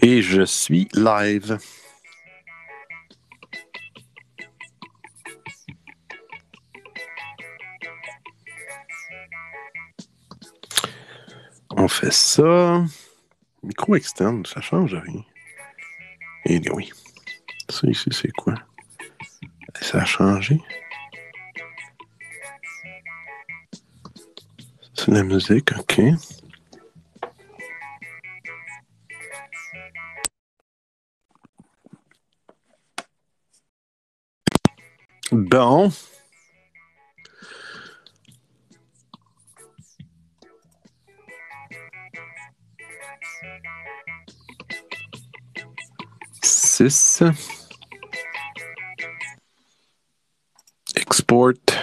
Et je suis live. On fait ça. Micro externe, ça change rien. Et oui. Ça ici, c'est quoi? Ça a changé. C'est la musique, ok. Bon. Six. Export.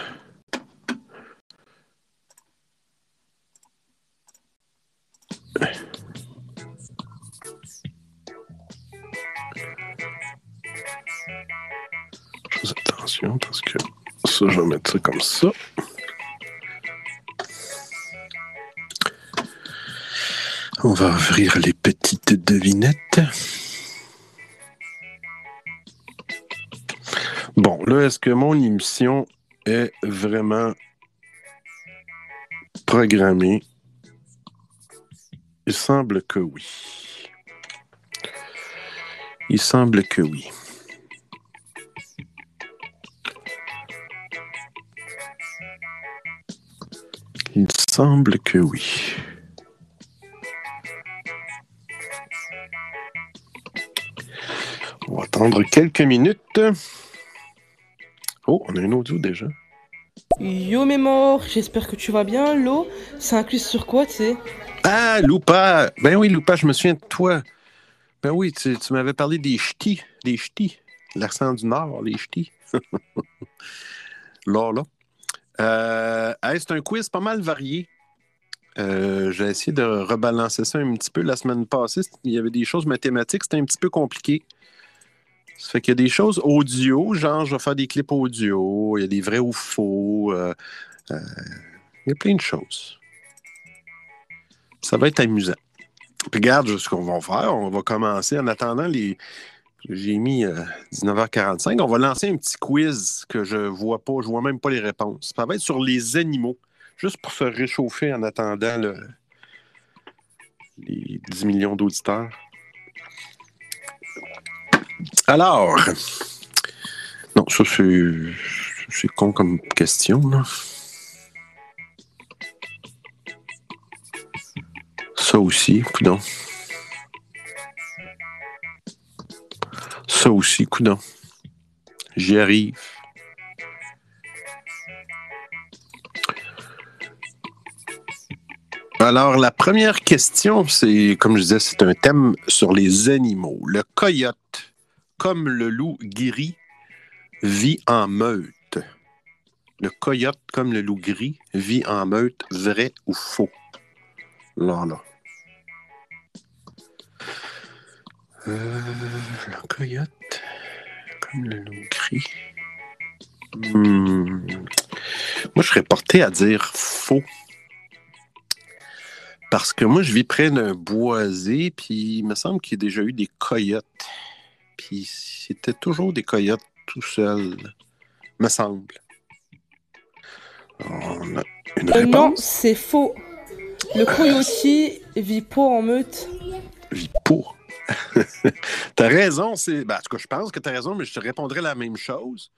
On va ouvrir les petites devinettes. Bon, là, est-ce que mon émission est vraiment programmée? Il semble que oui. Il semble que oui. Semble que oui. On va attendre quelques minutes. Oh, on a un audio déjà. Yo Mémor, j'espère que tu vas bien. L'eau, c'est inclus sur quoi, tu sais? Ah, Loupa! Ben oui, Loupa, je me souviens de toi. Ben oui, tu, tu m'avais parlé des ch'tis. Des ch'tis. L'accent du Nord, les ch'tis. là, là. Euh, c'est un quiz pas mal varié. Euh, J'ai essayé de rebalancer ça un petit peu la semaine passée. Il y avait des choses mathématiques, c'était un petit peu compliqué. Ça fait qu'il y a des choses audio, genre je vais faire des clips audio, il y a des vrais ou faux. euh, il y a plein de choses. Ça va être amusant. Regarde ce qu'on va faire. On va commencer en attendant les. J'ai mis euh, 19h45. On va lancer un petit quiz que je vois pas, je vois même pas les réponses. Ça va être sur les animaux, juste pour se réchauffer en attendant le- les 10 millions d'auditeurs. Alors, non, ça c'est con comme question. Là. Ça aussi, coudon. Ça aussi, coudon. J'y arrive. Alors, la première question, c'est, comme je disais, c'est un thème sur les animaux. Le coyote, comme le loup gris, vit en meute. Le coyote, comme le loup gris, vit en meute, vrai ou faux? Là. Euh, le coyote, comme le loup gris. Hmm. Moi, je serais porté à dire faux. Parce que moi, je vis près d'un boisé, puis il me semble qu'il y a déjà eu des coyotes. Puis c'était toujours des coyotes tout seuls, me semble. On a une Euh, Non, réponse? c'est faux. Le coyote vit pas en meute. Vie pour. t'as raison, c'est. Ben, en tout cas, je pense que t'as raison, mais je te répondrai la même chose.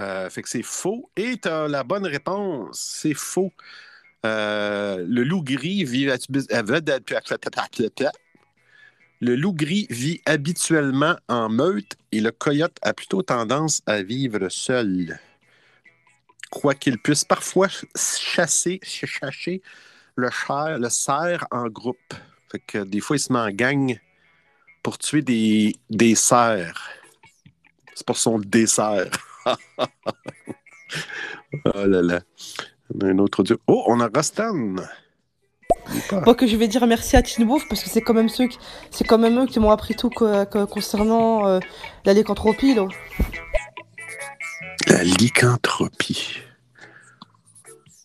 Euh, fait que c'est faux. Et t'as la bonne réponse. C'est faux. Euh, le loup gris vit. Le loup gris vit habituellement en meute et le coyote a plutôt tendance à vivre seul. Quoiqu'il puisse parfois chasser, le cerf en groupe. Fait que des fois, il se met en gang pour tuer des, des cerfs. C'est pour son dessert. oh là là. On a un autre audio. Oh, on a Rostan. Moi que je vais dire merci à Teen Wolf parce que c'est quand même ceux qui, c'est quand même eux qui m'ont appris tout co- concernant euh, la lycanthropie là. La lycanthropie.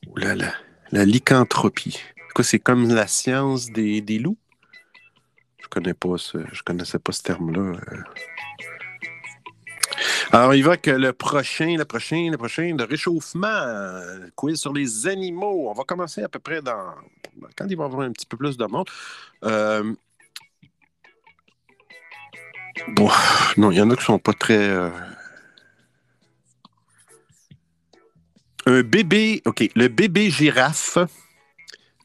Oh là là. La lycanthropie. Quoi, c'est comme la science des, des loups? Connais pas ce, je connaissais pas ce terme-là. Alors, il va que le prochain, le prochain, le prochain, de réchauffement, quiz sur les animaux. On va commencer à peu près dans. Quand il va y avoir un petit peu plus de monde. Euh, bon, non, il y en a qui sont pas très. Euh, un bébé, OK, le bébé girafe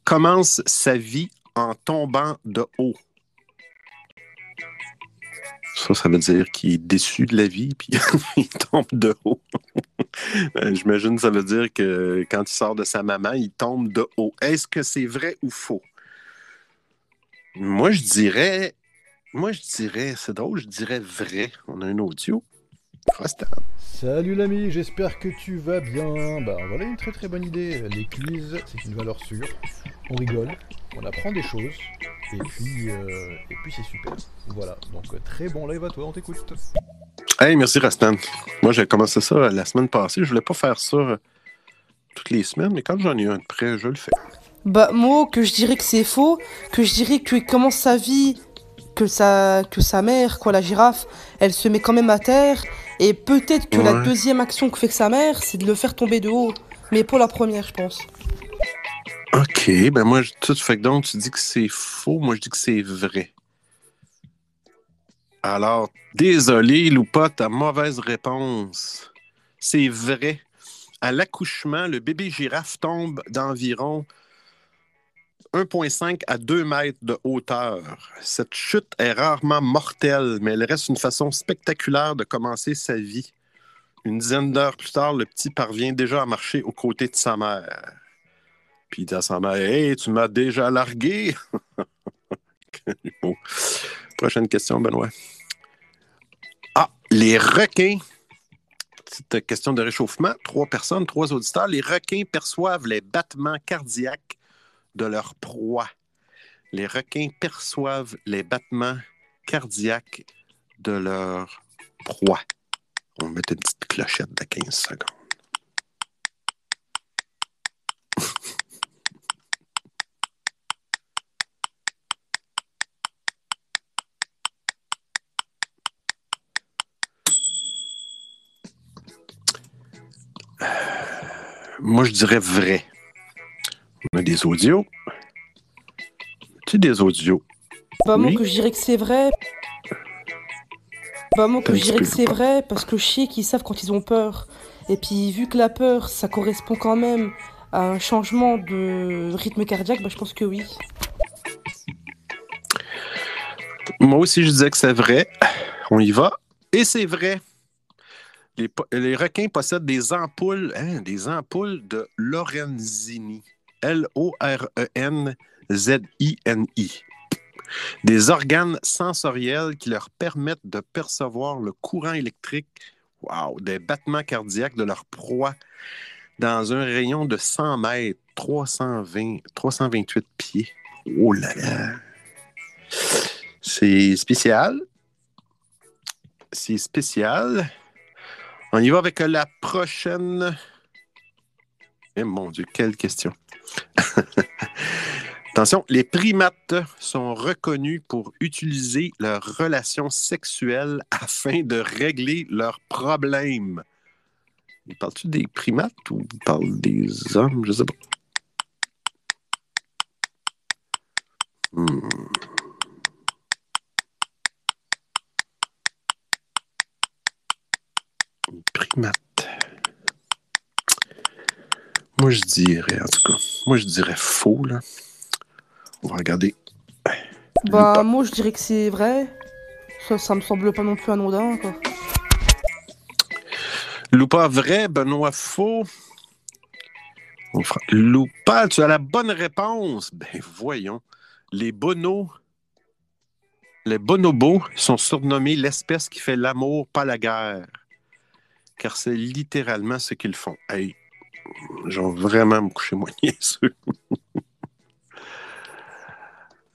commence sa vie en tombant de haut. Ça, ça veut dire qu'il est déçu de la vie, puis il tombe de haut. Euh, j'imagine ça veut dire que quand il sort de sa maman, il tombe de haut. Est-ce que c'est vrai ou faux? Moi, je dirais. Moi, je dirais. C'est drôle, je dirais vrai. On a un audio. Salut l'ami, j'espère que tu vas bien. Bah voilà une très très bonne idée. Les quiz, c'est une valeur sûre. On rigole, on apprend des choses, et puis, euh, et puis c'est super. Voilà, donc très bon live à toi, on t'écoute. Hey, merci Rastan. Moi j'ai commencé ça la semaine passée. Je voulais pas faire ça euh, toutes les semaines, mais quand j'en ai un de près, je le fais. Bah moi, que je dirais que c'est faux, que je dirais qu'il commence sa vie, que sa, que sa mère, quoi, la girafe, elle se met quand même à terre et peut-être que la deuxième action que fait que sa mère, c'est de le faire tomber de haut. Mais pour la première, je pense. Ok, ben moi, tout fait que donc, tu dis que c'est faux, moi je dis que c'est vrai. Alors, désolé, Loupa, ta mauvaise réponse. C'est vrai. À l'accouchement, le bébé girafe tombe d'environ 1,5 à 2 mètres de hauteur. Cette chute est rarement mortelle, mais elle reste une façon spectaculaire de commencer sa vie. Une dizaine d'heures plus tard, le petit parvient déjà à marcher aux côtés de sa mère. Puis il dit à sa mère Hey, tu m'as déjà largué Prochaine question, Benoît. Ah, les requins. Petite question de réchauffement. Trois personnes, trois auditeurs. Les requins perçoivent les battements cardiaques de leur proie. Les requins perçoivent les battements cardiaques de leur proie. On met une petite clochette de 15 secondes. Moi, je dirais vrai. On a des audios. Tu des audios? Pas moi que je dirais que c'est vrai. Pas moi que je dirais que c'est vrai parce que je sais qu'ils savent quand ils ont peur. Et puis vu que la peur, ça correspond quand même à un changement de rythme cardiaque, bah, je pense que oui. Moi aussi, je disais que c'est vrai. On y va. Et c'est vrai. Les, requins possèdent des ampoules, hein, des ampoules de Lorenzini. L-O-R-E-N-Z-I-N-I. Des organes sensoriels qui leur permettent de percevoir le courant électrique, wow, des battements cardiaques de leur proie dans un rayon de 100 mètres, 320, 328 pieds. Oh là là! C'est spécial. C'est spécial. On y va avec la prochaine. Eh mon Dieu, quelle question. Attention, les primates sont reconnus pour utiliser leurs relations sexuelles afin de régler leurs problèmes. Parles-tu des primates ou parle des hommes? Je sais pas. Hmm. Primates. Moi, je dirais, en tout cas, moi, je dirais faux, là. On va regarder. Bah, moi, je dirais que c'est vrai. Ça, ça me semble pas non plus anodin, quoi. Loupa vrai, Benoît faux. Loupa, tu as la bonne réponse. Ben, voyons. Les bonos, les bonobos sont surnommés l'espèce qui fait l'amour, pas la guerre. Car c'est littéralement ce qu'ils font. Hey, Genre vraiment me coucher moins niaiseux.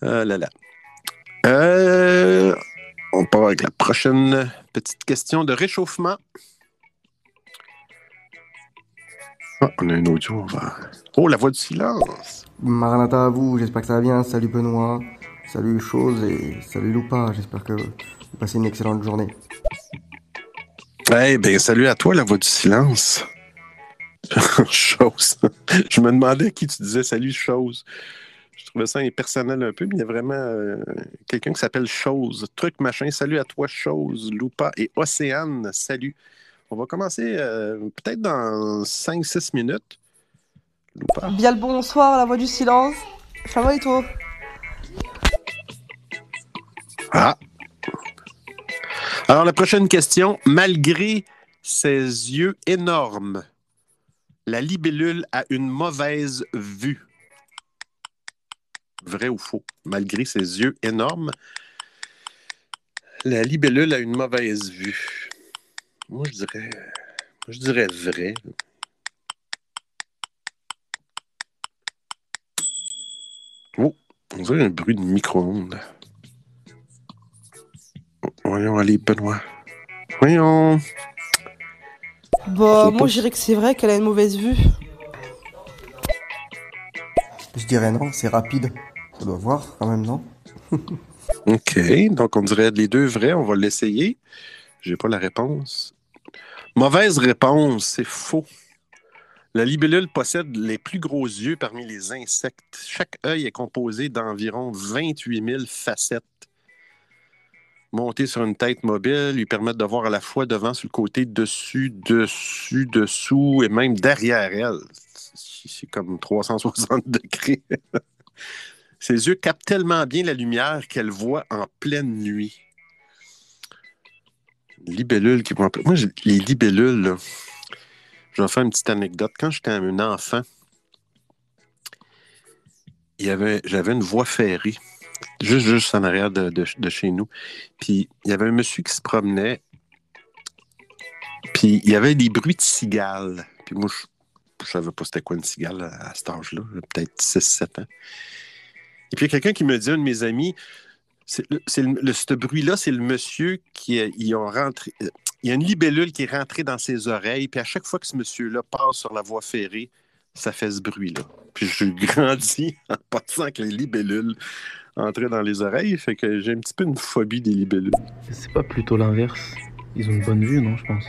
ah là là. Euh, on part avec la prochaine petite question de réchauffement. Ah, on a un audio, on va. Oh, la voix du silence. Maranatha à vous, j'espère que ça va bien. Salut Benoît. Salut Chose et salut Loupa, j'espère que vous passez une excellente journée. Eh bien, salut à toi, la voix du silence. chose. Je me demandais à qui tu disais salut, chose. Je trouvais ça impersonnel un peu, mais il y a vraiment euh, quelqu'un qui s'appelle Chose. Truc machin, salut à toi, Chose, Loupa et Océane, salut. On va commencer euh, peut-être dans 5-6 minutes. Bien le bonsoir, la voix du silence. Ça va et toi? Ah. Alors, la prochaine question. Malgré ses yeux énormes, la libellule a une mauvaise vue. Vrai ou faux? Malgré ses yeux énormes, la libellule a une mauvaise vue. Moi, je dirais, je dirais vrai. Oh, on dirait un bruit de micro-ondes. Voyons, allez, Benoît. Voyons. Bah, moi, je dirais que c'est vrai qu'elle a une mauvaise vue. Je dirais non, c'est rapide. Ça doit voir quand même, non? OK, donc on dirait les deux vrais, on va l'essayer. J'ai pas la réponse. Mauvaise réponse, c'est faux. La libellule possède les plus gros yeux parmi les insectes. Chaque œil est composé d'environ 28 000 facettes. Monter sur une tête mobile lui permettent de voir à la fois devant, sur le côté, dessus, dessus, dessous et même derrière elle. C'est comme 360 degrés. Ses yeux captent tellement bien la lumière qu'elle voit en pleine nuit. Libellule qui. Moi, les libellules, là, je vais faire une petite anecdote. Quand j'étais un enfant, il j'avais une voie ferrée, juste, juste en arrière de, chez nous. Puis il y avait un monsieur qui se promenait, puis il y avait des bruits de cigales. Puis moi, je ne savais pas c'était quoi une cigale à, cet âge-là, peut-être 6-7 ans. Et puis il y a quelqu'un qui me dit, un de mes amis, c'est le, ce bruit-là, c'est le monsieur qui ont rentré. Il y a une libellule qui est rentrée dans ses oreilles, puis à chaque fois que ce monsieur-là passe sur la voie ferrée, ça fait ce bruit-là. Puis je grandis en pensant que les libellules entraient dans les oreilles, fait que j'ai un petit peu une phobie des libellules. C'est pas plutôt l'inverse. Ils ont une bonne vue, non, je pense?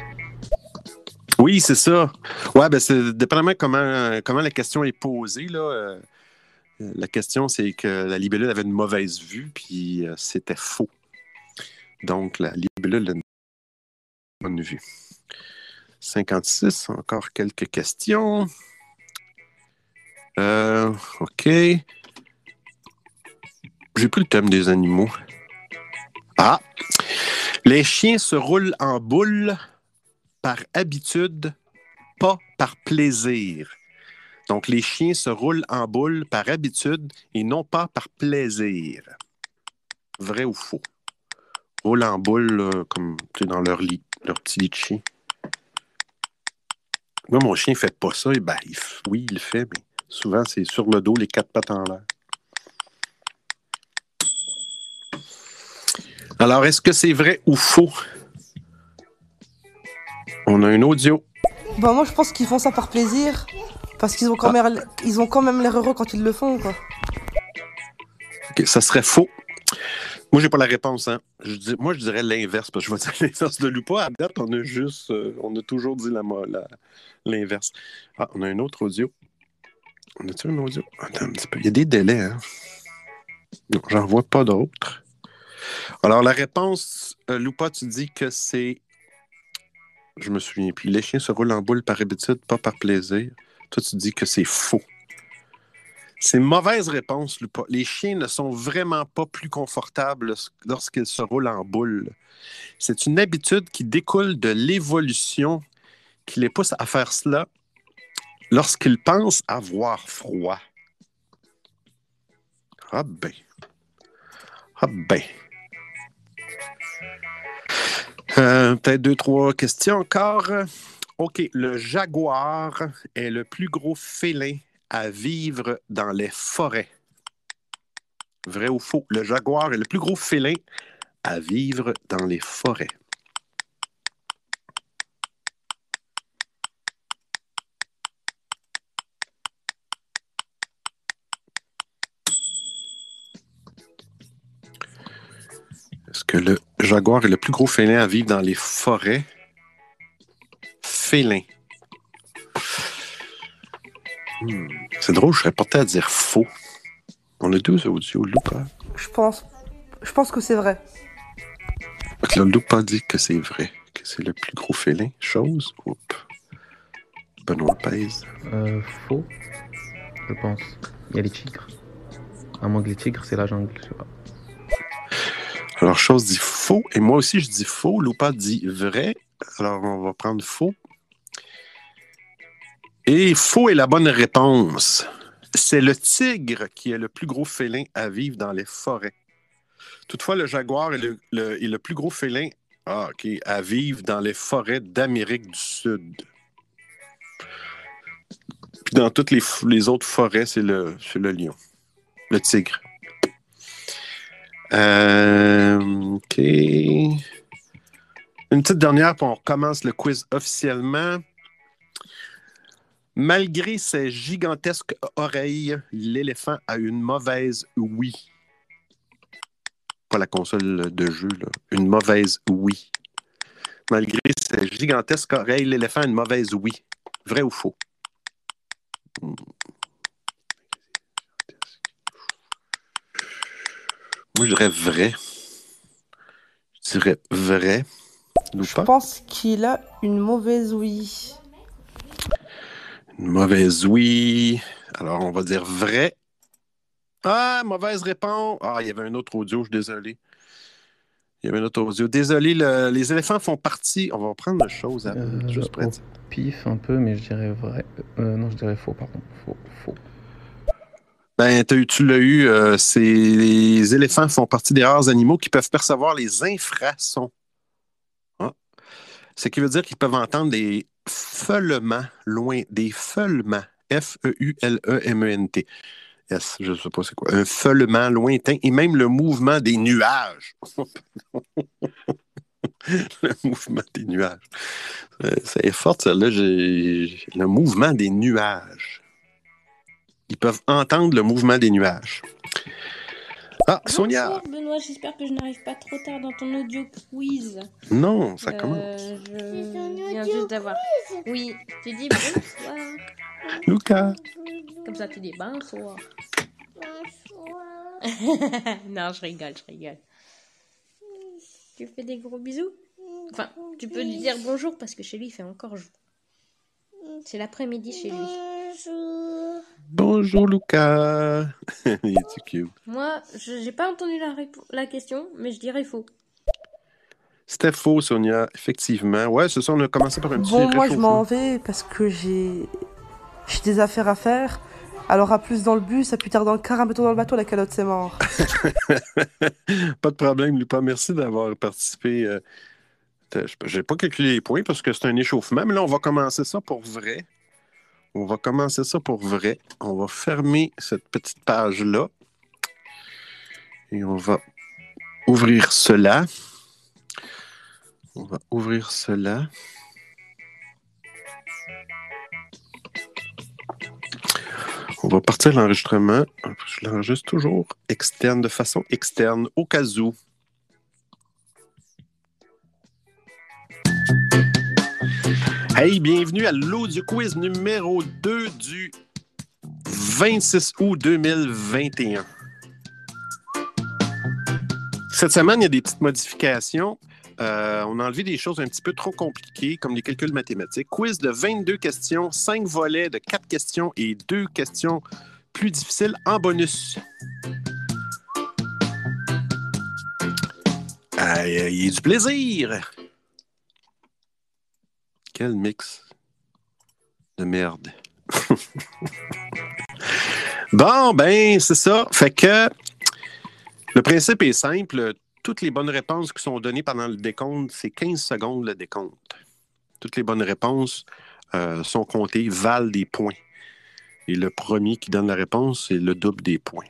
Oui, c'est ça. Ouais, ben c'est dépendamment comment, comment la question est posée, là. Euh, la question, c'est que la libellule avait une mauvaise vue, puis euh, c'était faux. Donc, la libellule a une bonne vue. 56, encore quelques questions. Euh, OK. J'ai pris le thème des animaux. Ah! Les chiens se roulent en boule par habitude, pas par plaisir. Donc, les chiens se roulent en boule par habitude et non pas par plaisir. Vrai ou faux? Roulent en boule comme dans leur lit, leur petit lit de chien. Moi, mon chien ne fait pas ça. Et ben, oui, il le fait, mais souvent, c'est sur le dos, les quatre pattes en l'air. Alors, est-ce que c'est vrai ou faux? On a un audio. Bah, moi, je pense qu'ils font ça par plaisir. Parce qu'ils ont quand ah. même, ils ont quand même l'air heureux quand ils le font, quoi. Ok, ça serait faux. Moi, j'ai pas la réponse. Hein. Je moi, je dirais l'inverse, parce que je vais dire l'inverse de Loupa. À date, on a juste, euh, on a toujours dit l'inverse. Ah, on a un autre audio. On a-tu un audio? Attends un petit peu. Il y a des délais, hein? Non, j'en vois pas d'autres. Alors, la réponse, euh, Loupa, tu dis que c'est. Je me souviens plus. Les chiens se roulent en boule par habitude, pas par plaisir. Toi, tu dis que c'est faux. C'est une mauvaise réponse, Les chiens ne sont vraiment pas plus confortables lorsqu'ils se roulent en boule. C'est une habitude qui découle de l'évolution qui les pousse à faire cela lorsqu'ils pensent avoir froid. Ah ben. Ah ben. Euh, peut-être deux, trois questions encore. OK, le jaguar est le plus gros félin à vivre dans les forêts. Vrai ou faux? Le jaguar est le plus gros félin à vivre dans les forêts. Que le jaguar est le plus gros félin à vivre dans les forêts. Félin. Hmm. C'est drôle, je serais porté à dire faux. On a deux audios, Luca. Je pense, je pense que c'est vrai. Donc là, Luca dit que c'est vrai, que c'est le plus gros félin. Chose. Oups. Benoît pèse. Euh, faux, je pense. Il y a les tigres. À moins que les tigres, c'est la jungle, je sais pas. Alors, chose dit faux. Et moi aussi, je dis faux. Lupa dit vrai. Alors, on va prendre faux. Et faux est la bonne réponse. C'est le tigre qui est le plus gros félin à vivre dans les forêts. Toutefois, le jaguar est le, plus gros félin ah, à vivre dans les forêts d'Amérique du Sud. Puis dans toutes les, autres forêts, c'est le lion, le tigre. Euh, OK. Une petite dernière, puis on recommence le quiz officiellement. Malgré ses gigantesques oreilles, l'éléphant a une mauvaise oui. Pas la console de jeu, là. Une mauvaise oui. Malgré ses gigantesques oreilles, l'éléphant a une mauvaise oui. Vrai ou faux? Moi, je dirais vrai. Je dirais vrai. Ou Je pas? pense qu'il a une mauvaise oui. Une mauvaise oui. Alors, on va dire vrai. Ah, mauvaise réponse. Ah, il y avait un autre audio, je suis désolé. Il y avait un autre audio. Désolé, le- les éléphants font partie. On va prendre la chose à Euh, juste au être- pif un peu, mais je dirais vrai. Euh, non, je dirais faux, pardon. Faux, faux. Ben, tu l'as eu. euh, c'est- les éléphants font partie des rares animaux qui peuvent percevoir les infrasons. Ah. Ce qui veut dire qu'ils peuvent entendre des feulements loin, des feulements. F-E-U-L-E-M-E-N-T. Yes, je ne sais pas c'est quoi. Un feulement lointain et même le mouvement des nuages. le mouvement des nuages. Euh, Ça est fort, celle-là. Le mouvement des nuages. Ils peuvent entendre le mouvement des nuages. Ah, Sonia! Bonjour Benoît, j'espère que je n'arrive pas trop tard dans ton audio quiz. Non, ça Euh, commence. Je viens juste d'avoir. Oui, tu dis bonsoir. Lucas! Comme ça, tu dis bonsoir. non, je rigole, je rigole. Tu fais des gros bisous? Enfin, tu peux lui dire bonjour parce que chez lui, il fait encore jour. C'est l'après-midi chez lui. Bonjour, Lucas! Il est cute. Moi, je j'ai pas entendu la, question, mais je dirais faux. C'était faux, Sonia, effectivement. Ouais, c'est ça, on a commencé par un petit Bon, moi je m'en vais parce que j'ai j'ai des affaires à faire. Alors à plus dans le bus, à plus tard dans le car, à bientôt dans le bateau, la calotte c'est mort. Pas de problème, Lucas. Merci d'avoir participé. euh, J'ai pas calculé les points parce que c'est un échauffement, mais là, on va commencer ça pour vrai. On va commencer ça pour vrai. On va fermer cette petite page-là. Et on va ouvrir cela. On va ouvrir cela. On va partir l'enregistrement. Je l'enregistre toujours externe, de façon externe, au cas où. Hey, bienvenue à l'audio quiz numéro 2 du 26 août 2021. Cette semaine, il y a des petites modifications. Euh, on a enlevé des choses un petit peu trop compliquées, comme les calculs mathématiques. Quiz de 22 questions, 5 volets de 4 questions et 2 questions plus difficiles en bonus. Il y a du plaisir! Quel mix de merde? bon, ben, c'est ça. Fait que le principe est simple. Toutes les bonnes réponses qui sont données pendant le décompte, c'est 15 secondes le décompte. Toutes les bonnes réponses euh, sont comptées, valent des points. Et le premier qui donne la réponse, c'est le double des points.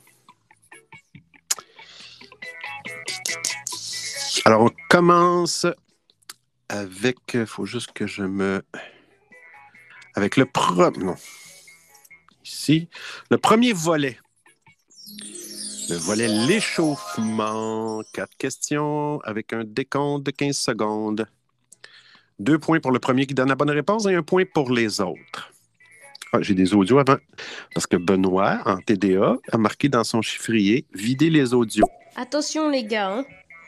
Alors, on commence avec. Il faut juste que je me. Avec le premier. Non. Ici. Le premier volet. Le volet l'échauffement. Quatre questions avec un décompte de 15 secondes. Deux points pour le premier qui donne la bonne réponse et un point pour les autres. Ah, J'ai des audios avant. Parce que Benoît, en TDA, a marqué dans son chiffrier vider les audios. Attention les gars, hein.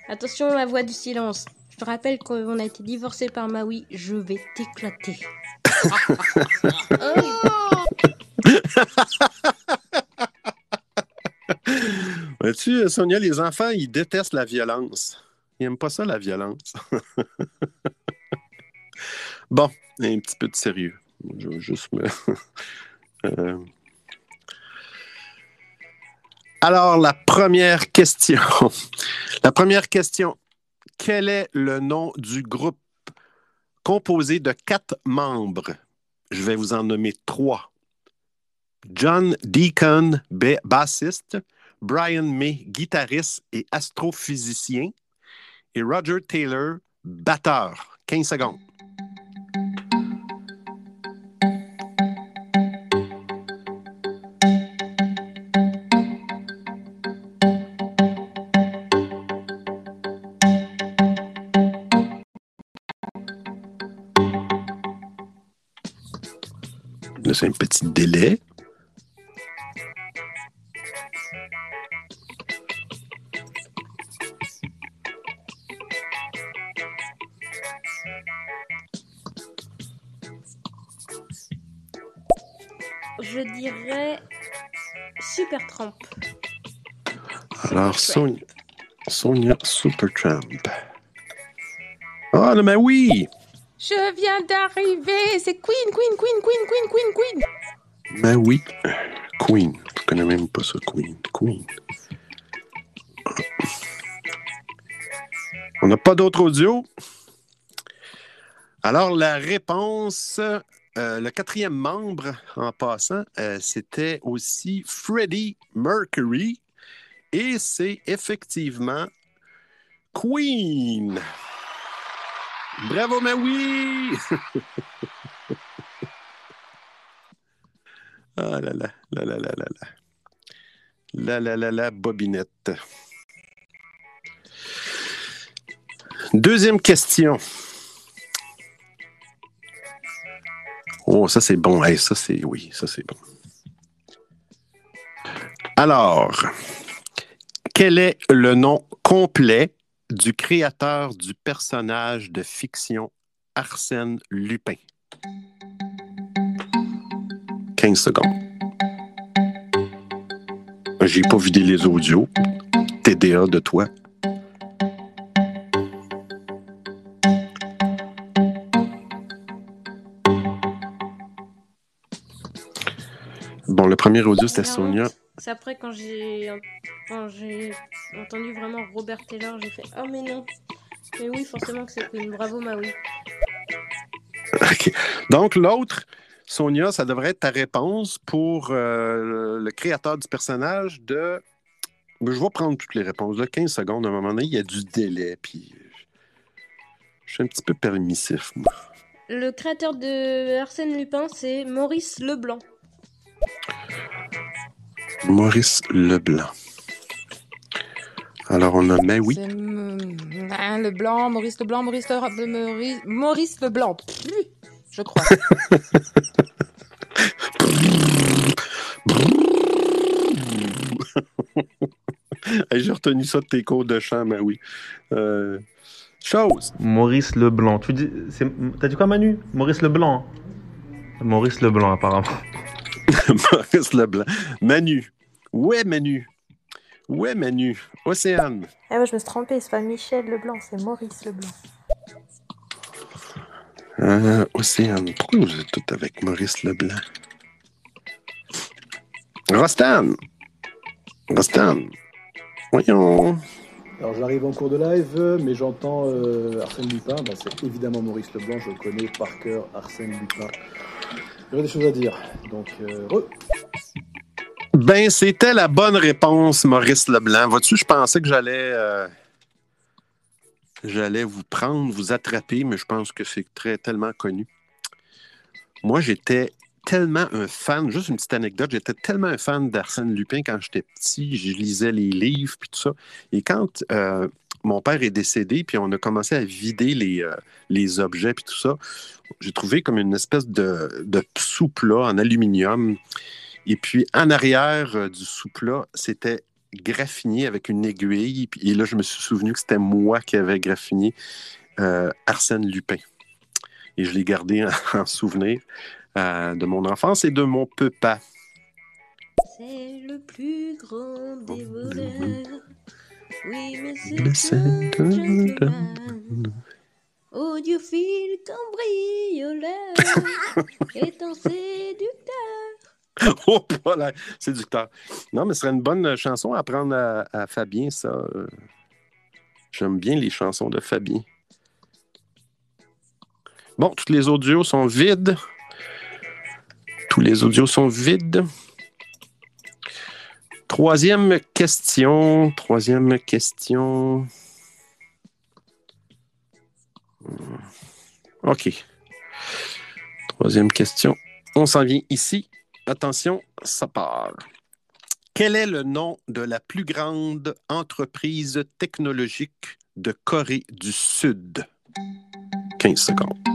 attention la voix du silence. Je rappelle qu'on a été divorcé par Maui, je vais t'éclater. Vois-tu, Sonia, les enfants, ils détestent la violence. Ils n'aiment pas ça, la violence. bon, un petit peu de sérieux. Je juste me. Euh. Alors, la première question. La première question. Quel est le nom du groupe composé de quatre membres? Je vais vous en nommer trois. John Deacon, ba- bassiste, Brian May, guitariste et astrophysicien, et Roger Taylor, batteur. 15 secondes. C'est un petit délai. Je dirais Super Tramp. Alors, Sonia, Sonia Supertramp. Ah, non, mais oui! Je viens d'arriver, c'est Queen, Queen, Queen, Queen, Queen, Queen, Queen. Ben oui. Queen. Je connais même pas ça, Queen. Queen. On n'a pas d'autre audio? Alors, la réponse, euh, le quatrième membre, en passant, euh, c'était aussi Freddie Mercury. Et c'est effectivement Queen. Bravo, mais oui! Ah là là, là là là là là. Là là là là, bobinette. Deuxième question. Oh, ça c'est bon. Hey, ça c'est oui, ça c'est bon. Alors, quel est le nom complet du créateur du personnage de fiction Arsène Lupin? 15 secondes. J'ai pas vidé les audios. TDA de toi. Bon, le premier audio, c'était Sonia. C'est après quand j'ai quand j'ai entendu vraiment Robert Taylor, j'ai fait oh mais non. Mais oui, forcément que c'est Queen. Bravo Maui. Donc, l'autre, Sonia, ça devrait être ta réponse pour euh, le créateur du personnage de. Je vais prendre toutes les réponses. De 15 secondes, à un moment donné, il y a du délai. Puis, je suis un petit peu permissif, moi. Le créateur de Arsène Lupin, c'est Maurice Leblanc. Maurice Leblanc. Alors, on a mais oui. Hein, le blanc, Maurice le blanc, Maurice le Maurice, Maurice le blanc. Pff, Je crois. Hey, J'ai retenu ça de tes cours de chant, mais oui. Euh, chose. Maurice Leblanc. Tu dis, c'est- t'as dit quoi, Manu? Maurice Leblanc. Maurice Leblanc, apparemment. Maurice Leblanc. Manu. Ouais, Manu. Ouais, Manu. Océane. Ah ouais, je me suis trompée, c'est pas Michel Leblanc, c'est Maurice Leblanc. Euh, Océane. Pourquoi vous êtes toutes avec Maurice Leblanc? Rostan. Rostan. Voyons. Alors j'arrive en cours de live, mais j'entends euh, Arsène Lupin. C'est évidemment Maurice Leblanc, je le connais par cœur, Arsène Lupin. J'aurais des choses à dire. Donc, euh, Ben, c'était la bonne réponse, Maurice Leblanc. Vois-tu, je pensais que j'allais euh, j'allais vous prendre, vous attraper, mais je pense que c'est très tellement connu. Moi, j'étais tellement un fan, juste une petite anecdote, j'étais tellement un fan d'Arsène Lupin quand j'étais petit, je lisais les livres puis tout ça. Et quand euh, mon père est décédé, puis on a commencé à vider les, euh, les objets puis tout ça, j'ai trouvé comme une espèce de, de sous-plat en aluminium. Et puis en arrière euh, du sous-plat, c'était graffiné avec une aiguille. Et là, je me suis souvenu que c'était moi qui avais graffiné Arsène Lupin. Et je l'ai gardé en souvenir. Euh, de mon enfance et de mon papa. C'est le plus grand des voleurs. C'est un gentleman. Audiophile cambrioleur. est un séducteur. oh, voilà, séducteur. Non, mais ce serait une bonne chanson à apprendre à, à Fabien, ça. J'aime bien les chansons de Fabien. Bon, toutes les audios sont vides. Tous les audios sont vides. Troisième question. Troisième question. OK. Troisième question. On s'en vient ici. Attention, ça part. Quel est le nom de la plus grande entreprise technologique de Corée du Sud? 15 secondes.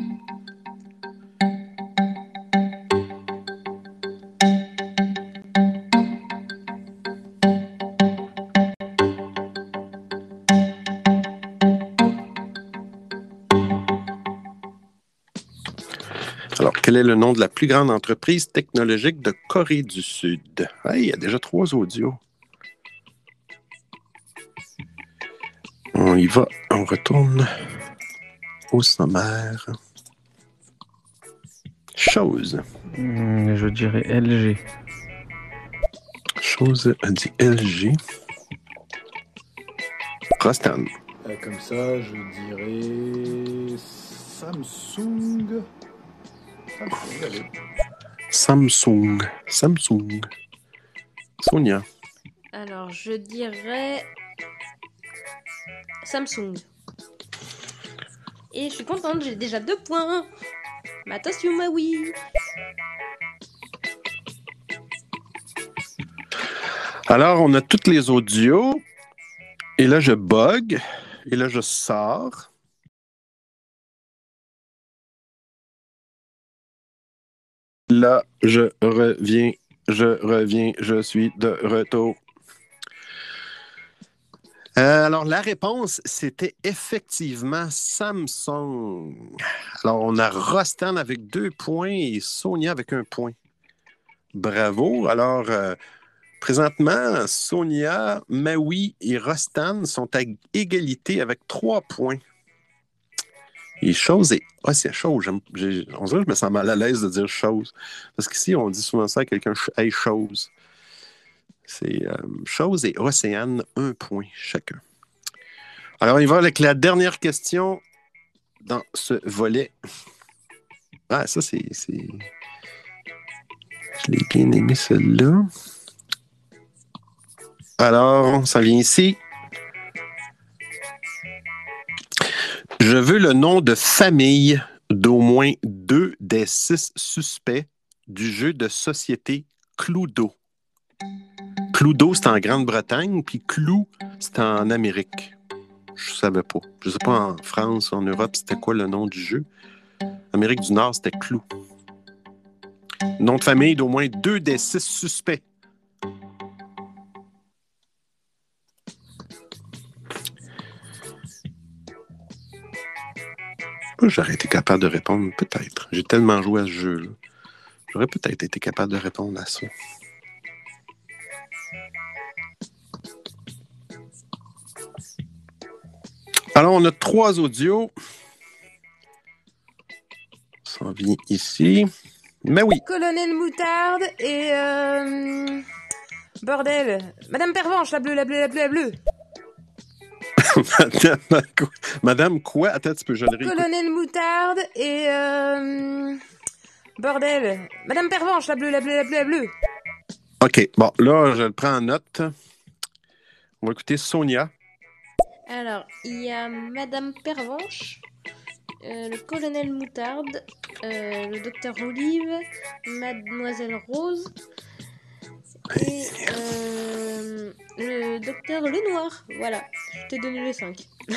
Est le nom de la plus grande entreprise technologique de Corée du Sud? il y a déjà trois audios. On y va, on retourne au sommaire. Chose. Hmm, je dirais LG. Chose a dit LG. Rostan. Euh, comme ça, je dirais Samsung. Samsung. Samsung. Sonia. Alors, je dirais Samsung. Et je suis contente, j'ai déjà deux points. Oui. Alors, on a toutes les audios. Et là, je bug. Et là, je sors. Là, je reviens, je reviens, je suis de retour. Euh, alors, la réponse, c'était effectivement Samsung. Alors, on a Rostan avec deux points et Sonia avec un point. Bravo. Alors, euh, présentement, Sonia, Maui et Rostan sont à égalité avec trois points. Et chose et. Ah, chose. On dirait que je me sens mal à l'aise de dire chose. Parce qu'ici, on dit souvent ça à quelqu'un Hey, chose. C'est euh, chose et océane, un point chacun. Alors, on y va avec la dernière question dans ce volet. Ah, ça, c'est. Je l'ai bien aimé, celle-là. Alors, ça vient ici. Je veux le nom de famille d'au moins deux des six suspects du jeu de société Cluedo. Cluedo, c'est en Grande-Bretagne, puis Clou, c'est en Amérique. Je savais pas. Je sais pas en France, en Europe, c'était quoi le nom du jeu? Amérique du Nord, c'était Clou. Nom de famille d'au moins deux des six suspects J'aurais été capable de répondre, peut-être. J'ai tellement joué à ce jeu-là. J'aurais peut-être été capable de répondre à ça. Alors, on a trois audios. Ça vient ici. Mais oui. Colonel Moutarde et... Euh... Bordel. Madame Pervenche, la bleue, la bleue, la bleue, la bleue. Madame, quoi? Attends, tu peux, je le Colonel Moutarde et... Euh... Bordel. Madame Pervenche, la bleue, la bleue, la bleue, la bleue. OK. Bon, là, je le prends en note. On va écouter Sonia. Alors, il y a Madame Pervenche euh, le colonel Moutarde, euh, le docteur Olive, mademoiselle Rose et euh, le docteur Lenoir. Voilà, je t'ai donné les 5.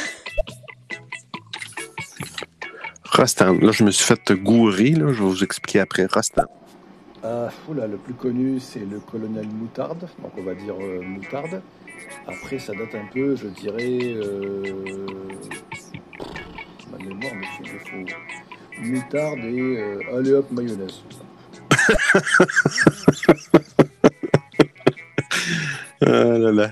Rostan. Là, je me suis fait gourer. Là. Je vais vous expliquer après. Rostan. Ah, oula, le plus connu, c'est le colonel Moutarde. Donc, on va dire euh, Moutarde. Après, ça date un peu, je dirais. Euh... Ma mémoire me fait défaut. Moutarde et. euh, allez hop, mayonnaise. Ah là là.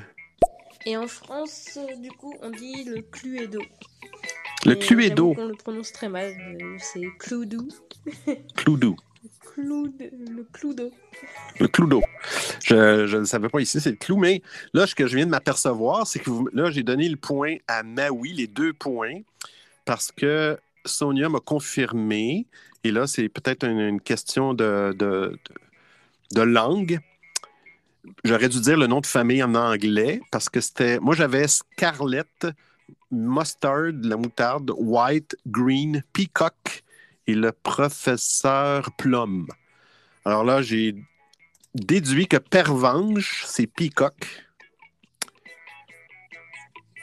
Et en France, euh, du coup, on dit le Cluedo. Le Et, Cluedo. qu'on le prononce très mal. euh, C'est Cloudou. Cloudou. Cloud, le Cloudo. Le cloudo. Je je ne savais pas ici, c'est le clou, mais là, ce que je viens de m'apercevoir, c'est que vous- là, j'ai donné le point à Maui, les deux points, parce que Sonia m'a confirmé. Et là, c'est peut-être une, une question de- de langue. J'aurais dû dire le nom de famille en anglais, parce que c'était. Moi, j'avais Scarlett, Mustard, la moutarde, White, Green, Peacock et le professeur Plum. Alors là, j'ai déduit que Pervenche, c'est Peacock.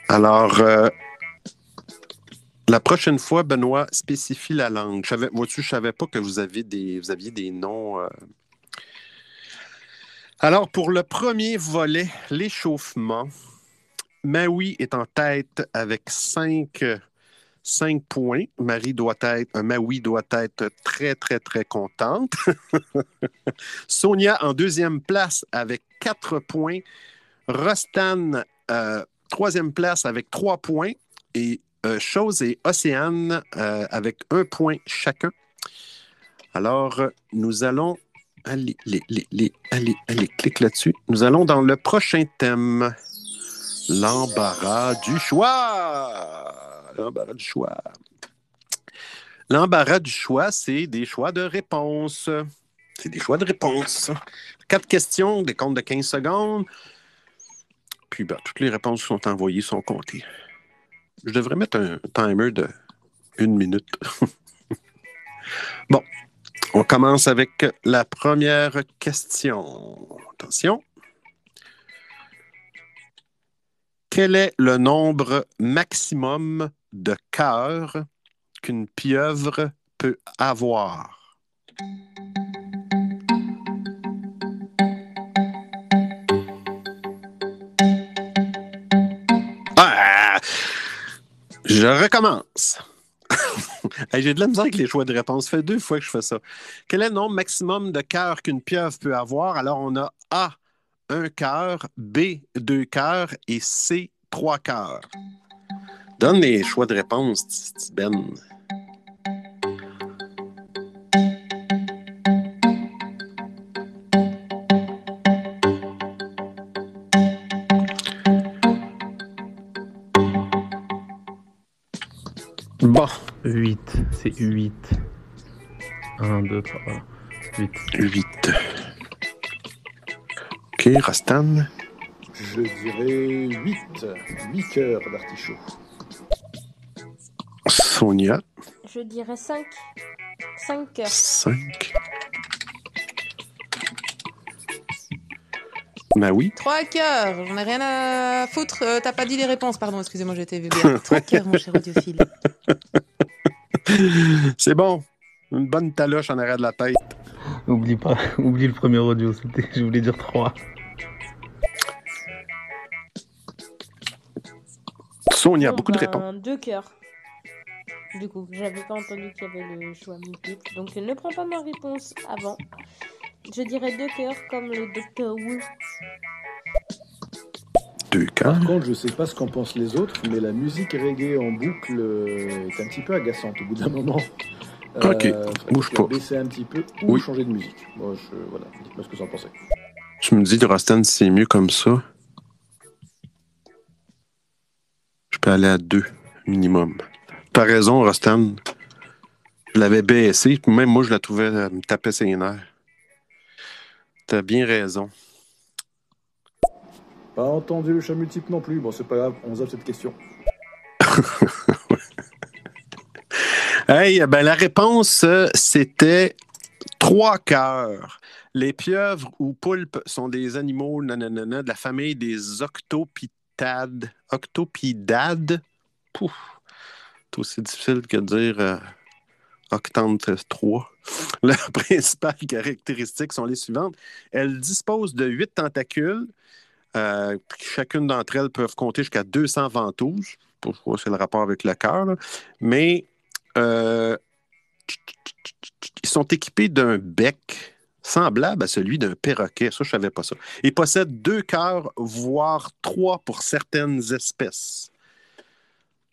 Alors, euh, la prochaine fois, Benoît, spécifie la langue. Je savais, vois-tu, je savais pas que vous, des, vous aviez des noms. euh. Alors, pour le premier volet, l'échauffement, Maui est en tête avec cinq, points. Marie doit être, euh, Maui doit être très, très, très contente. Sonia en deuxième place avec quatre points. Rostan, euh, troisième place avec trois points. Et euh, Chose et Océane avec un point chacun. Alors, nous allons. Allez, les, les, allez, allez, clique là-dessus. Nous allons dans le prochain thème. L'embarras du choix. L'embarras du choix. L'embarras du choix, c'est des choix de réponse. C'est des choix de réponse. Quatre questions, des comptes de 15 secondes. Puis, ben, toutes les réponses qui sont envoyées sont comptées. Je devrais mettre un timer de une minute. bon, on commence avec la première question. Attention. Quel est le nombre maximum de cœurs qu'une pieuvre peut avoir? Ah! Je recommence. J'ai de la misère avec les choix de réponse. Ça fait deux fois que je fais ça. Quel est le nombre maximum de cœurs qu'une pieuvre peut avoir? Alors, on a A, un cœur, B, deux cœurs et C, trois cœurs. Donne les choix de réponse, Ben. 8, c'est 8. 1, 2, 3, voilà. 8. 8. OK, Rastan. Je dirais 8. 8 cœurs d'artichaut. Sonia, Je dirais 5. 5 cœurs. 5. Maui, Trois cœurs, j'en ai rien à foutre. Euh, T'as pas dit les réponses, pardon, excusez-moi, j'étais vulgaire. Trois cœurs, mon cher audiophile. c'est bon. Une bonne taloche en arrière de la tête. Oublie pas, oublie le premier audio, c'était, je voulais dire 3. Sonia, Bon, beaucoup de ben, réponses. Deux cœurs. Du coup, j'avais pas entendu qu'il y avait le choix multiple. Donc, ne prends pas ma réponse avant. Je dirais deux cœurs comme le Docteur Wu. Cœurs. Par contre, je sais pas ce qu'en pensent les autres, mais la musique reggae en boucle euh, est un petit peu agaçante au bout d'un moment. Euh, Ok, faudrait bouge pas. Baisser un petit peu ou Oui. changer de musique. Moi, je, voilà, dites-moi ce que vous en pensez. Je me dis, Rastan, c'est mieux comme ça. Je peux aller à deux, minimum. T'as raison, Rastan. Je l'avais baissé, même moi, je la trouvais euh, me taper ses nerfs. T'as bien raison. Pas entendu le chat multiple non plus. Bon, c'est pas grave, on zappe cette question. Hey, ben la réponse, euh, c'était trois cœurs. Les pieuvres ou poulpes sont des animaux nanana, de la famille des octopitades. Octopidades? Pouf! C'est aussi difficile que de dire euh, octante 3. Leurs principales caractéristiques sont les suivantes. Elles disposent de huit tentacules. Euh, chacune d'entre elles peuvent compter jusqu'à 200 ventouses. Pourquoi c'est le rapport avec le cœur. Mais euh, ils sont équipés d'un bec semblable à celui d'un perroquet. Ça, je ne savais pas ça. Ils possèdent deux cœurs, voire trois pour certaines espèces.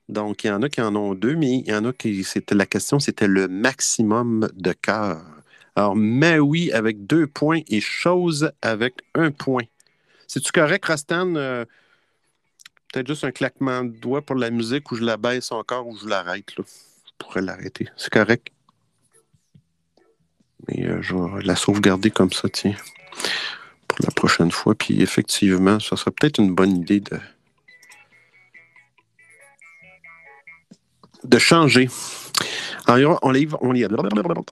Donc, il y en a qui en ont deux, mais il y en a qui, c'était la question, c'était le maximum de cœurs. Alors, Maui avec deux points et chose avec un point. C'est-tu correct, Rastan? Euh, Peut-être juste un claquement de doigts pour la musique où je la baisse encore ou je l'arrête. Je pourrais l'arrêter. C'est correct. Mais euh, je vais la sauvegarder comme ça, tiens, pour la prochaine fois. Puis effectivement, ça serait peut-être une bonne idée de, de changer. On, y va, on, y,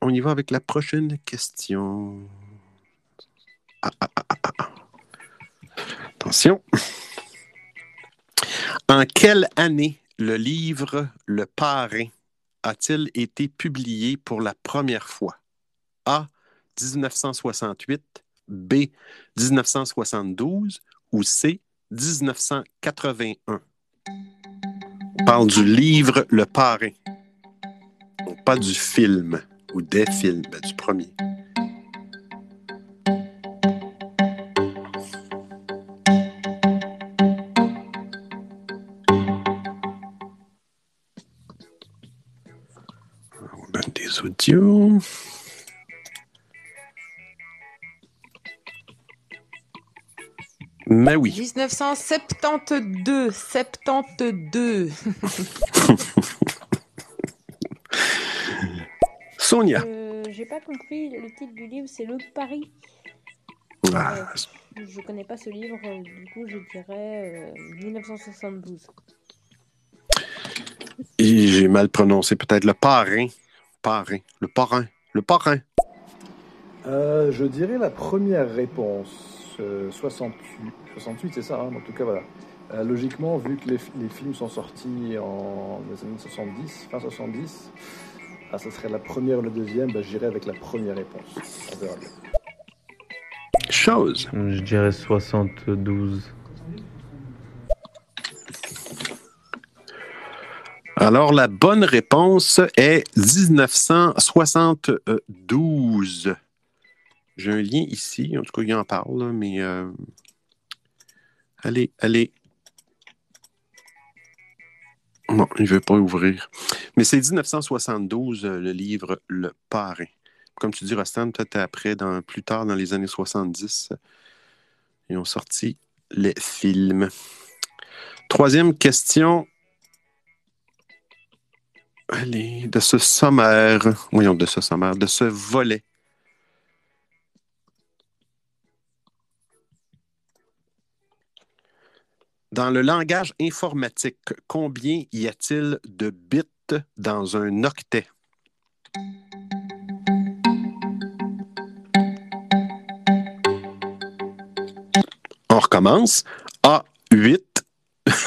on y va avec la prochaine question. Ah, ah, ah, ah, ah. Attention. En quelle année le livre Le Parrain a-t-il été publié pour la première fois? A. 1968, B. 1972 ou C. 1981? On parle du livre Le Parrain, pas du film ou des films, ben, du premier. Audios. Mais oui. 1972. 72. Sonia. Euh, J'ai pas compris. Le titre du livre, c'est Le Paris. Ah, Euh, je connais pas ce livre, euh, du coup, je dirais euh, 1972. et j'ai mal prononcé peut-être le parrain. Parrain. Le parrain. Le parrain. Euh, je dirais la première réponse, euh, 68. 68, c'est ça, hein, en tout cas, voilà. Euh, logiquement, vu que les, les films sont sortis en les années 70, fin 70, ah, ça serait la première ou la deuxième, bah, j'irai avec la première réponse. On verra bien. Chose. Je dirais 72. Alors, la bonne réponse est 1972. J'ai un lien ici. En tout cas, il en parle, mais. euh, Allez, allez. Non, il ne veut pas ouvrir. Mais c'est 1972, euh, le livre Le Parrain. Comme tu dis, Rostan, peut-être après, dans, plus tard, dans les années 70, euh, ils ont sorti les films. Troisième question. Allez, de ce sommaire, voyons, de ce sommaire, de ce volet. Dans le langage informatique, combien y a-t-il de bits dans un octet? On recommence. A, 8,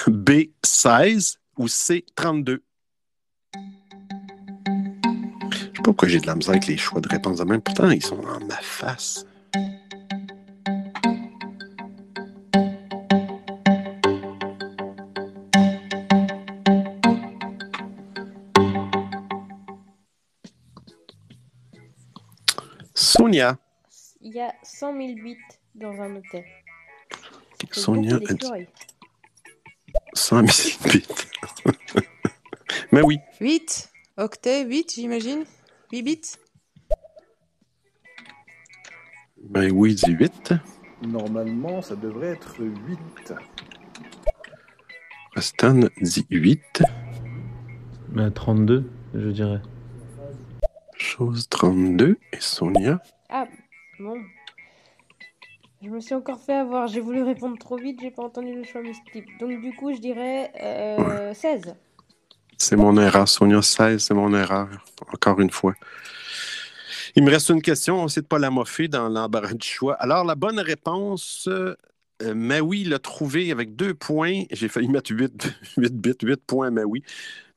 B, 16 ou C, 32? Pas pourquoi j'ai de la misère avec les choix de réponse de même? Pourtant, ils sont en ma face. Sonia. Il y a 100 000 bits dans un octet. C'est Sonia beaucoup a dit d'écureuils. 100 000 bits. Mais oui. 8. Octet, 8, j'imagine? 8 bits. Ben oui, dit 8. Normalement, ça devrait être 8. Stan dit 8. Mais 32, je dirais. Chose 32. Et Sonia. Ah, bon. Je me suis encore fait avoir. J'ai voulu répondre trop vite, j'ai pas entendu le choix mystique. Donc, du coup, je dirais euh, 16. C'est mon erreur. Sonia 16, c'est mon erreur. Encore une fois. Il me reste une question. On essaie de ne pas la moffer dans l'embarras du choix. Alors, la bonne réponse, euh, Maui l'a trouvé avec deux points. J'ai failli mettre 8, 8 bits, 8 points, Maui.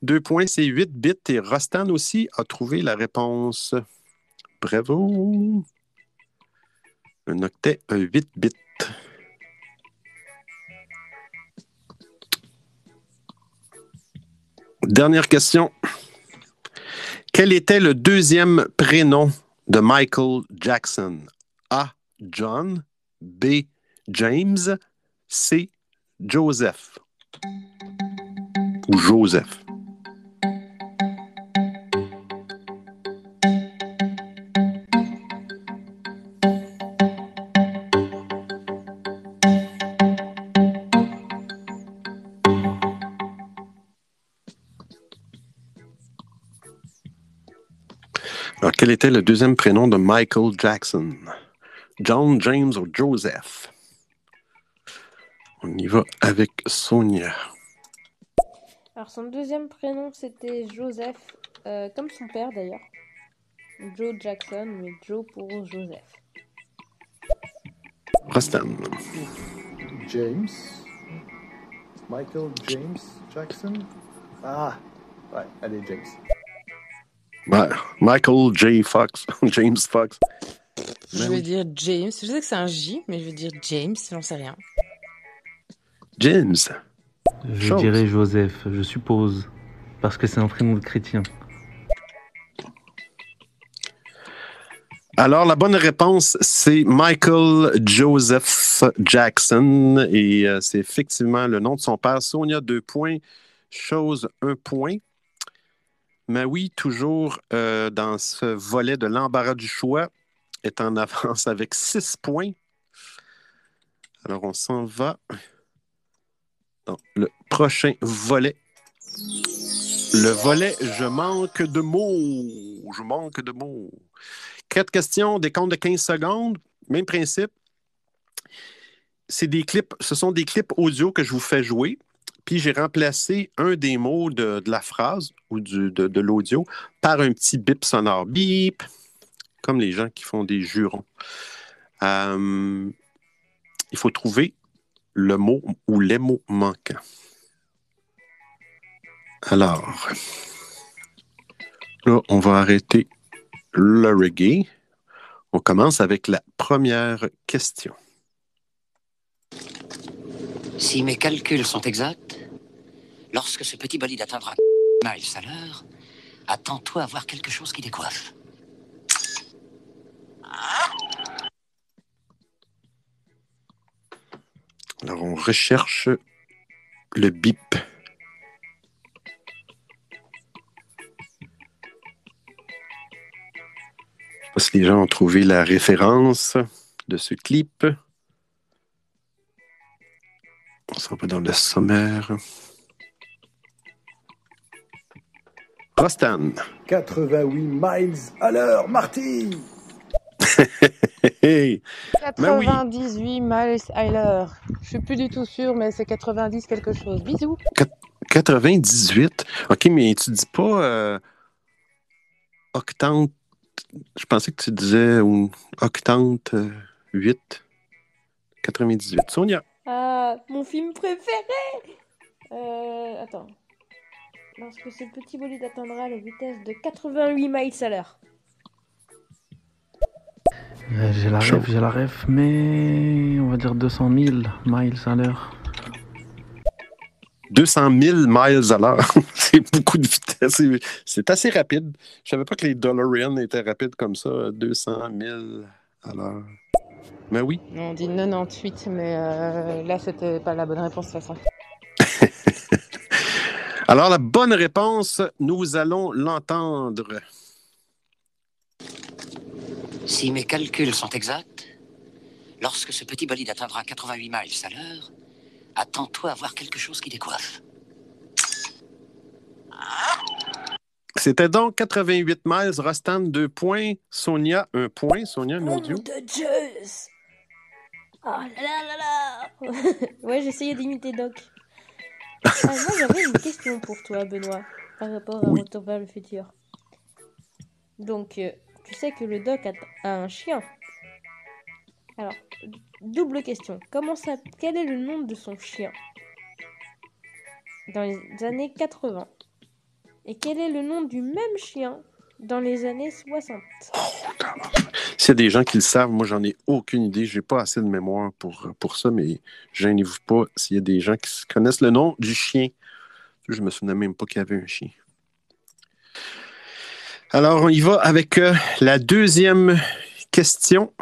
Deux points, c'est 8 bits. Et Rostan aussi a trouvé la réponse. Bravo. Un octet, 8 bits. Dernière question. Quel était le deuxième prénom de Michael Jackson? A. John. B. James. C. Joseph. Ou Joseph. Quel était le deuxième prénom de Michael Jackson? John, James ou Joseph? On y va avec Sonia. Alors, son deuxième prénom, c'était Joseph, euh, comme son père d'ailleurs. Joe Jackson, mais Joe pour Joseph. Rastan. James? Michael James Jackson? Ah, ouais, allez, James. Ouais, Michael J. Fox. James Fox. Je vais dire James. Je sais que c'est un J, mais je vais dire James, j'en sais rien. James. Je Chose. dirais Joseph, je suppose. Parce que c'est un prénom de chrétien. Alors, la bonne réponse, c'est Michael Joseph Jackson. Et euh, c'est effectivement le nom de son père. Sonia, deux points. Chose, un point. Mais oui, toujours euh, dans ce volet de l'embarras du choix, est en avance avec six points. Alors, on s'en va dans le prochain volet. Le volet, je manque de mots. Je manque de mots. Quatre questions, des comptes de 15 secondes. Même principe. C'est des clips, ce sont des clips audio que je vous fais jouer. Puis j'ai remplacé un des mots de, la phrase ou de l'audio par un petit bip sonore. Bip! Comme les gens qui font des jurons. Euh, il faut trouver le mot ou les mots manquants. Alors, là, on va arrêter le reggae. On commence avec la première question. Si mes calculs sont exacts, lorsque ce petit bolide atteindra miles à l'heure, attends-toi à voir quelque chose qui décoiffe. Alors, on recherche le bip. Je sais pas si les gens ont trouvé la référence de ce clip. On s'en va dans le sommaire. Rostan. 88 miles à l'heure, Marty Hey, Ben oui. 98 miles à l'heure. Je suis plus du tout sûre, mais c'est 90 quelque chose. Bisous. 98. OK, mais tu dis pas euh, octante. Je pensais que tu disais ou octante euh, 8. 98. Sonia. Ah, mon film préféré Euh, attends. Lorsque ce petit bolide atteindra la vitesse de 88 miles à l'heure. Euh, J'ai la ref, j'ai la ref, mais on va dire 200 000 miles à l'heure. 200 000 miles à l'heure. c'est beaucoup de vitesse. C'est- C'est assez rapide. Je savais pas que les DeLorean étaient rapides comme ça. 200 000 à l'heure. Mais oui. On dit 98, mais euh, là, c'était pas la bonne réponse de toute façon. Alors, la bonne réponse, nous allons l'entendre. Si mes calculs sont exacts, lorsque ce petit bolide atteindra 88 miles à l'heure, attends-toi à voir quelque chose qui décoiffe. C'était donc 88 miles. Rostan, 2 points. Sonia, 1 point. Sonia, un audio. de Zeus Oh là là là là Ouais, j'essayais d'imiter Doc. Ah, moi, j'avais une question pour toi, Benoît. par rapport à Retour vers le futur. Donc, euh, tu sais que le doc a, a un chien. Alors, double question. Comment ça, quel est le nom de son chien? Dans les années 80 Et quel est le nom du même chien dans les années 60 S'il y a des gens qui le savent, moi, j'en ai aucune idée. J'ai pas assez de mémoire pour, pour ça, mais gênez-vous pas s'il y a des gens qui connaissent le nom du chien. Je me souvenais même pas qu'il y avait un chien. Alors, on y va avec euh, la deuxième question.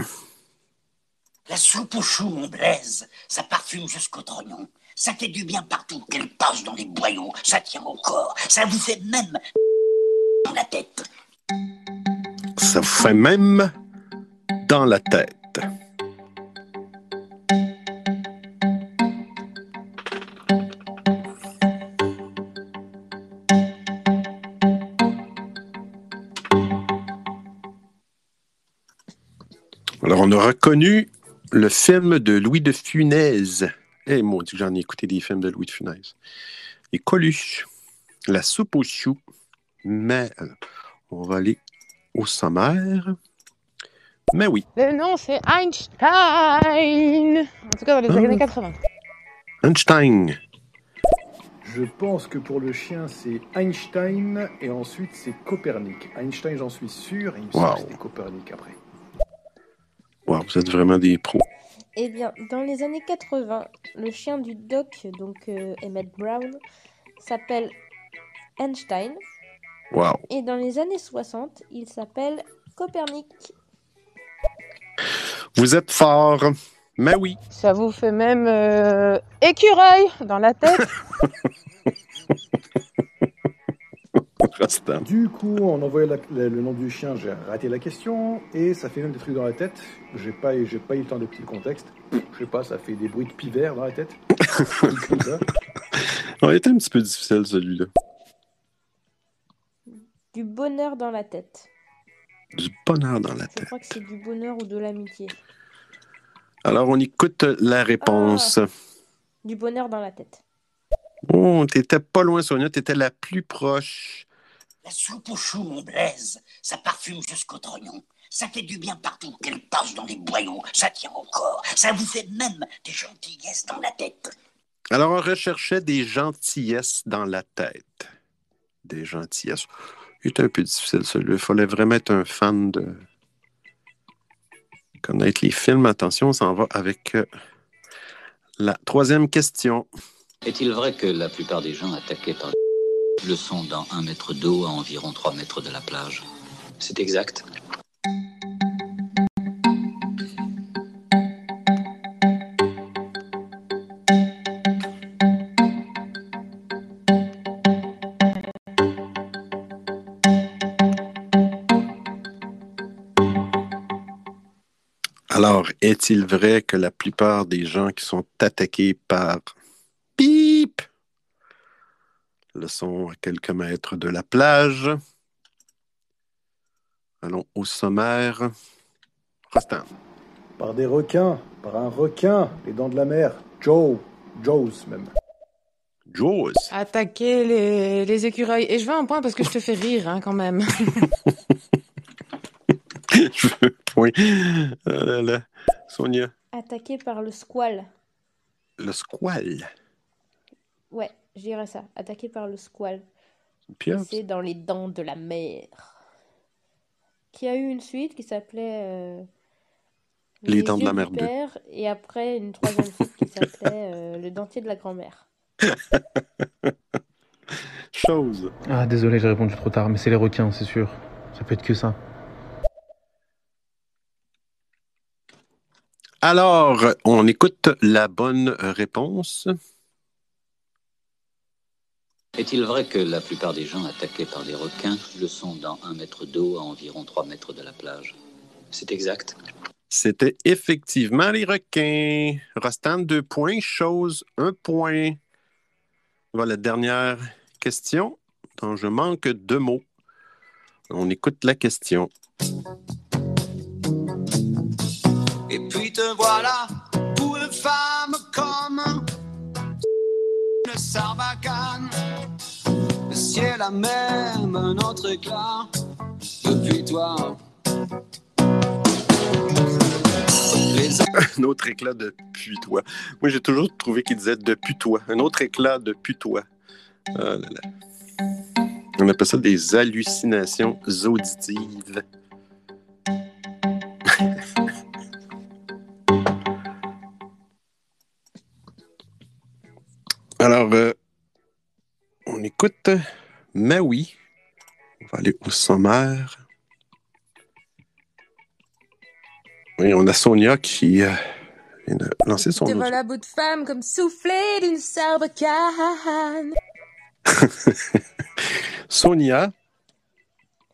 La soupe aux choux, mon Blaise, ça parfume jusqu'au trognon. Ça fait du bien partout, qu'elle passe dans les boyaux, ça tient au corps, ça vous fait même dans la tête. Ça vous fait même dans la tête. Alors, on a reconnu le film de Louis de Funès. Eh, mon Dieu, j'en ai écouté des films de Louis de Funès. Et Coluche, La soupe aux choux. Mais euh, on va aller au sommaire. Mais oui, Le nom, c'est Einstein. En tout cas, dans les années 80. Einstein. Je pense que pour le chien, c'est Einstein et ensuite c'est Copernic. Einstein, j'en suis sûr, et il me semble que c'était Copernic après. Wow, vous êtes vraiment des pros. Eh bien, dans les années 80, le chien du doc, donc euh, Emmett Brown, s'appelle Einstein. Wow. Et dans les années 60, il s'appelle Copernic. Vous êtes fort. Mais oui. Ça vous fait même euh, écureuil dans la tête. Du coup, en envoyant la- la- le nom du chien, j'ai raté la question et ça fait même des trucs dans la tête. J'ai pas, j'ai pas eu le temps de petit le contexte. Je sais pas, ça fait des bruits de pivert dans la tête. On était un petit peu difficile celui-là. Du bonheur dans la tête. Du bonheur dans la Je tête. crois que c'est du bonheur ou de l'amitié. Alors, on écoute la réponse. Du bonheur dans la tête. Oh, t'étais pas loin, Sonia. T'étais la plus proche. La soupe aux choux, mon Blaise, ça parfume jusqu'au trognon. Ça fait du bien partout, qu'elle passe dans les boyaux, ça tient au corps, ça vous fait même des gentillesses dans la tête. Alors, on recherchait des gentillesses dans la tête. Des gentillesses. Il était un peu difficile, celui-là. Il fallait vraiment être un fan de connaître les films. Attention, on s'en va avec euh, la troisième question. Est-il vrai que la plupart des gens attaqués par le sont dans un mètre d'eau à environ 3 mètres de la plage? C'est exact. Alors, est-il vrai que la plupart des gens qui sont attaqués par Pip le sont à quelques mètres de la plage? Allons au sommaire. Rostand. Par des requins, par un requin, les dents de la mer. Joe, Joe's même. Jaws. Attaquer les, les écureuils. Et je veux un point parce que je te fais rire, hein, quand même. Je veux un point. Là là. Sonia. Attaqué par le squal. Le squal. Ouais, je dirais ça. Attaqué par le squal. C'est dans les dents de la mer. Qui a eu une suite qui s'appelait euh, Les dents de la mer Et après, une troisième suite qui s'appelait euh, Le dentier de la grand-mère. Chose. Ah, désolé, j'ai répondu trop tard, mais c'est les requins, c'est sûr. Ça peut être que ça. Alors, on écoute la bonne réponse. Est-il vrai que la plupart des gens attaqués par des requins le sont dans un mètre d'eau à environ 3 mètres de la plage? C'est exact. C'était effectivement les requins. Rostand, deux points. Chose, un point. Voilà, dernière question dont je manque deux mots. On écoute la question. Te voilà pour une femme comme une sarbacane. ciel a même un autre éclat depuis toi. un autre éclat de puis-toi. Moi, j'ai toujours trouvé qu'il disait depuis toi. Un autre éclat de puis-toi. Ah. On appelle ça des hallucinations auditives. Maui. On va aller au sommaire. Oui, on a Sonia qui euh, vient de lancer son audio. voilà bout de femme comme soufflé d'une sarbacane. Sonia,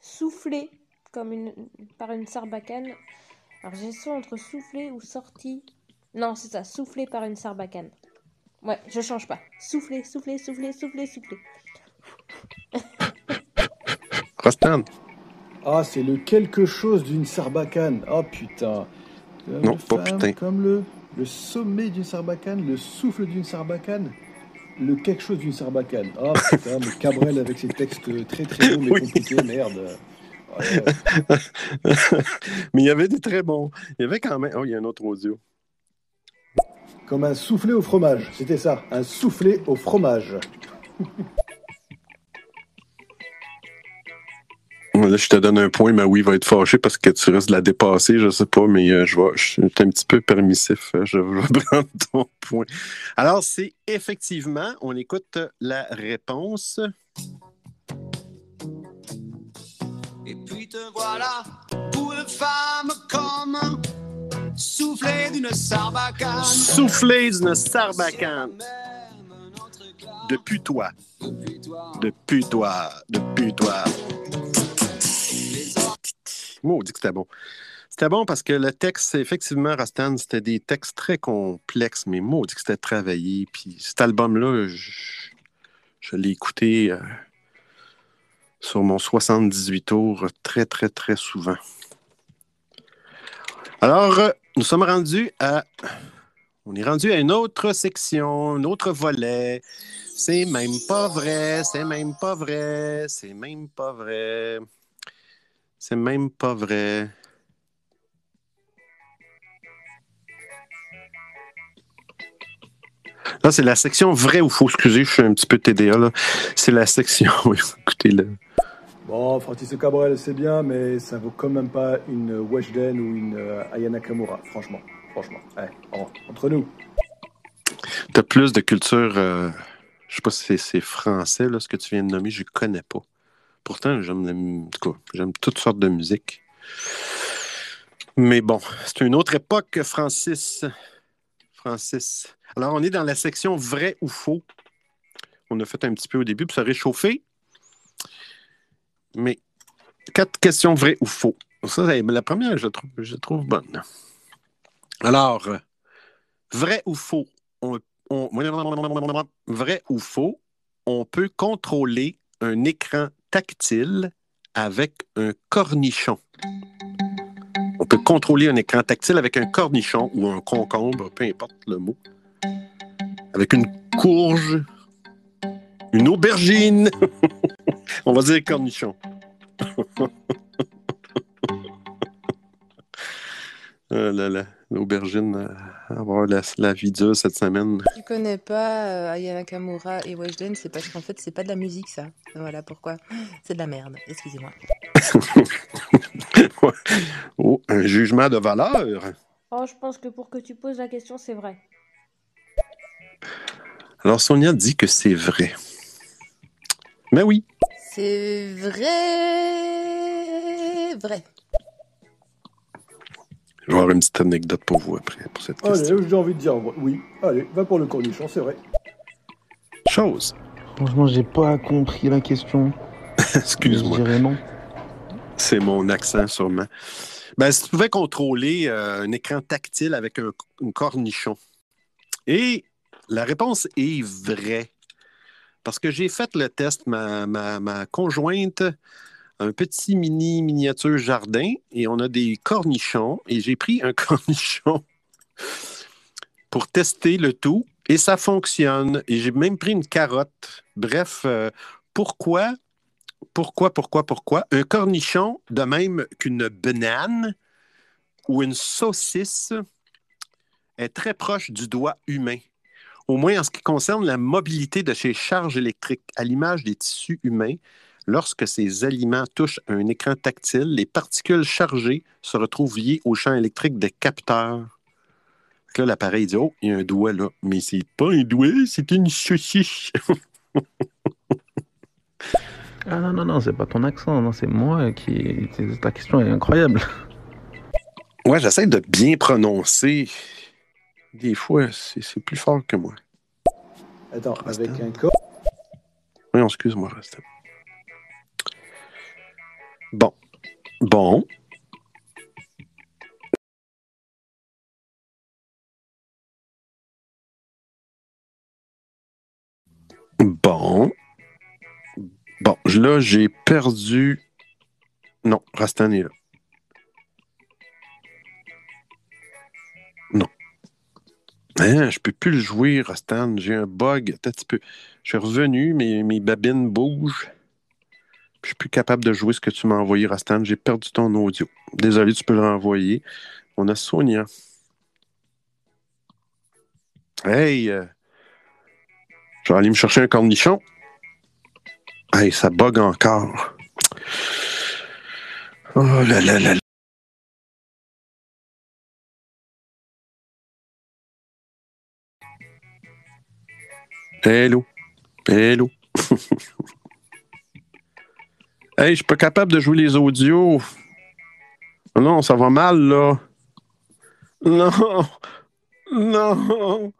Soufflé comme une, par une sarbacane. Alors j'ai ça entre soufflé ou sorti. Non, c'est ça, soufflé par une sarbacane. Ouais, je change pas. Soufflé, soufflé, soufflé, soufflé, soufflé. Rostan. Ah, c'est le quelque chose d'une sarbacane. Oh putain. Comme Non, le pas putain. Comme le, le sommet d'une sarbacane, le souffle d'une sarbacane, le quelque chose d'une sarbacane. Oh putain, mais Cabrel avec ses textes très très longs mais Oui. compliqués, merde. Ouais. Mais il y avait des très bons. Il y avait quand même. Oh, il y a un autre audio. Comme un soufflé au fromage, c'était ça, un soufflé au fromage. Là, je te donne un point, mais oui, va être fâché parce que tu risques de la dépasser, je sais pas, mais euh, je, vais, je suis un petit peu permissif. euh, Je vais prendre ton point. Alors, c'est effectivement, on écoute la réponse. Et puis te voilà pour une femme comme soufflé d'une sarbacane. Souffler d'une sarbacane. Depuis toi. Depuis toi. Depuis toi. Maudit que c'était bon. C'était bon parce que le texte, effectivement, Rastan, c'était des textes très complexes, mais maudit que c'était travaillé. Puis cet album-là, je, je l'ai écouté euh, sur mon 78 tours très, très, très souvent. Alors, euh, nous sommes rendus à. On est rendu à une autre section, un autre volet. C'est même pas vrai, c'est même pas vrai, c'est même pas vrai. C'est même pas vrai. Là, c'est la section vrai ou faux. Excusez, je suis un petit peu TDA. là. C'est la section. Écoutez-le. Bon, Francis Cabrel, c'est bien, mais ça vaut quand même pas une Weshden ou une euh, Aya Nakamura, franchement. Franchement. Ouais, entre nous. T'as plus de culture. euh, je sais pas si c'est- c'est français, là, ce que tu viens de nommer, je connais pas. Pourtant, j'aime j'aime toutes sortes de musique. Mais bon, c'est une autre époque, Francis. Francis. Alors, on est dans la section vrai ou faux. On a fait un petit peu au début pour se réchauffer. Mais quatre questions vraies ou faux. Ça, la première, je trouve, trouve bonne. Alors, vrai ou faux? Vrai ou faux? On peut contrôler un écran tactile avec un cornichon. On peut contrôler un écran tactile avec un cornichon ou un concombre, peu importe le mot. Avec une courge, une aubergine. On va dire cornichon. Ah là là, l'aubergine, euh, avoir la, la vie dure cette semaine. Tu connais pas euh, Aya Nakamura et Weshden, c'est parce qu'en fait, c'est pas de la musique, ça. Voilà pourquoi. C'est de la merde, excusez-moi. Oh, un jugement de valeur. Oh, je pense que pour que tu poses la question, c'est vrai. Alors, Sonia dit que c'est vrai. Mais oui, C'est vrai. Vrai. Je vais avoir une petite anecdote pour vous après, pour cette question. Allez, j'ai envie de dire oui. Allez, va pour le cornichon, c'est vrai. Chose. Franchement, j'ai pas compris la question. Excuse-moi. Je dirais non. C'est mon accent, sûrement. Ben, si tu pouvais contrôler euh, un écran tactile avec un, un cornichon. Et la réponse est vraie. Parce que j'ai fait le test, ma, ma, ma conjointe un petit mini miniature jardin et on a des cornichons et j'ai pris un cornichon pour tester le tout et ça fonctionne. Et j'ai même pris une carotte. Bref, euh, pourquoi, pourquoi, pourquoi, pourquoi un cornichon, de même qu'une banane ou une saucisse, est très proche du doigt humain? Au moins en ce qui concerne la mobilité de ces charges électriques, à l'image des tissus humains, lorsque ces aliments touchent un écran tactile, les particules chargées se retrouvent liées au champ électrique des capteurs. Là, l'appareil dit Oh, il y a un doigt là. Mais c'est pas un doigt, c'est une saucisse. Ah non, non, non, c'est pas ton accent, non, c'est moi qui. Ta question est incroyable. ouais, j'essaie de bien prononcer. Des fois, c'est c'est plus fort que moi. Attends, avec un corps. Oui, excuse-moi. Bon. Bon. Bon. Bon, là, j'ai perdu. Non, Rastan est là. Non. Hein, je peux plus le jouer, Rastan. J'ai un bug. Attends un petit peu. Je suis revenu, mes, mes babines bougent. Je suis plus capable de jouer ce que tu m'as envoyé, Rastan. J'ai perdu ton audio. Désolé, tu peux le renvoyer. On a Sonia. Hey! euh, Je vais aller me chercher un cornichon. Hey, ça bug encore. Oh là là là là. Hello. Hello. hey, je suis pas capable de jouer les audios. Non, ça va mal, là. Non. Non.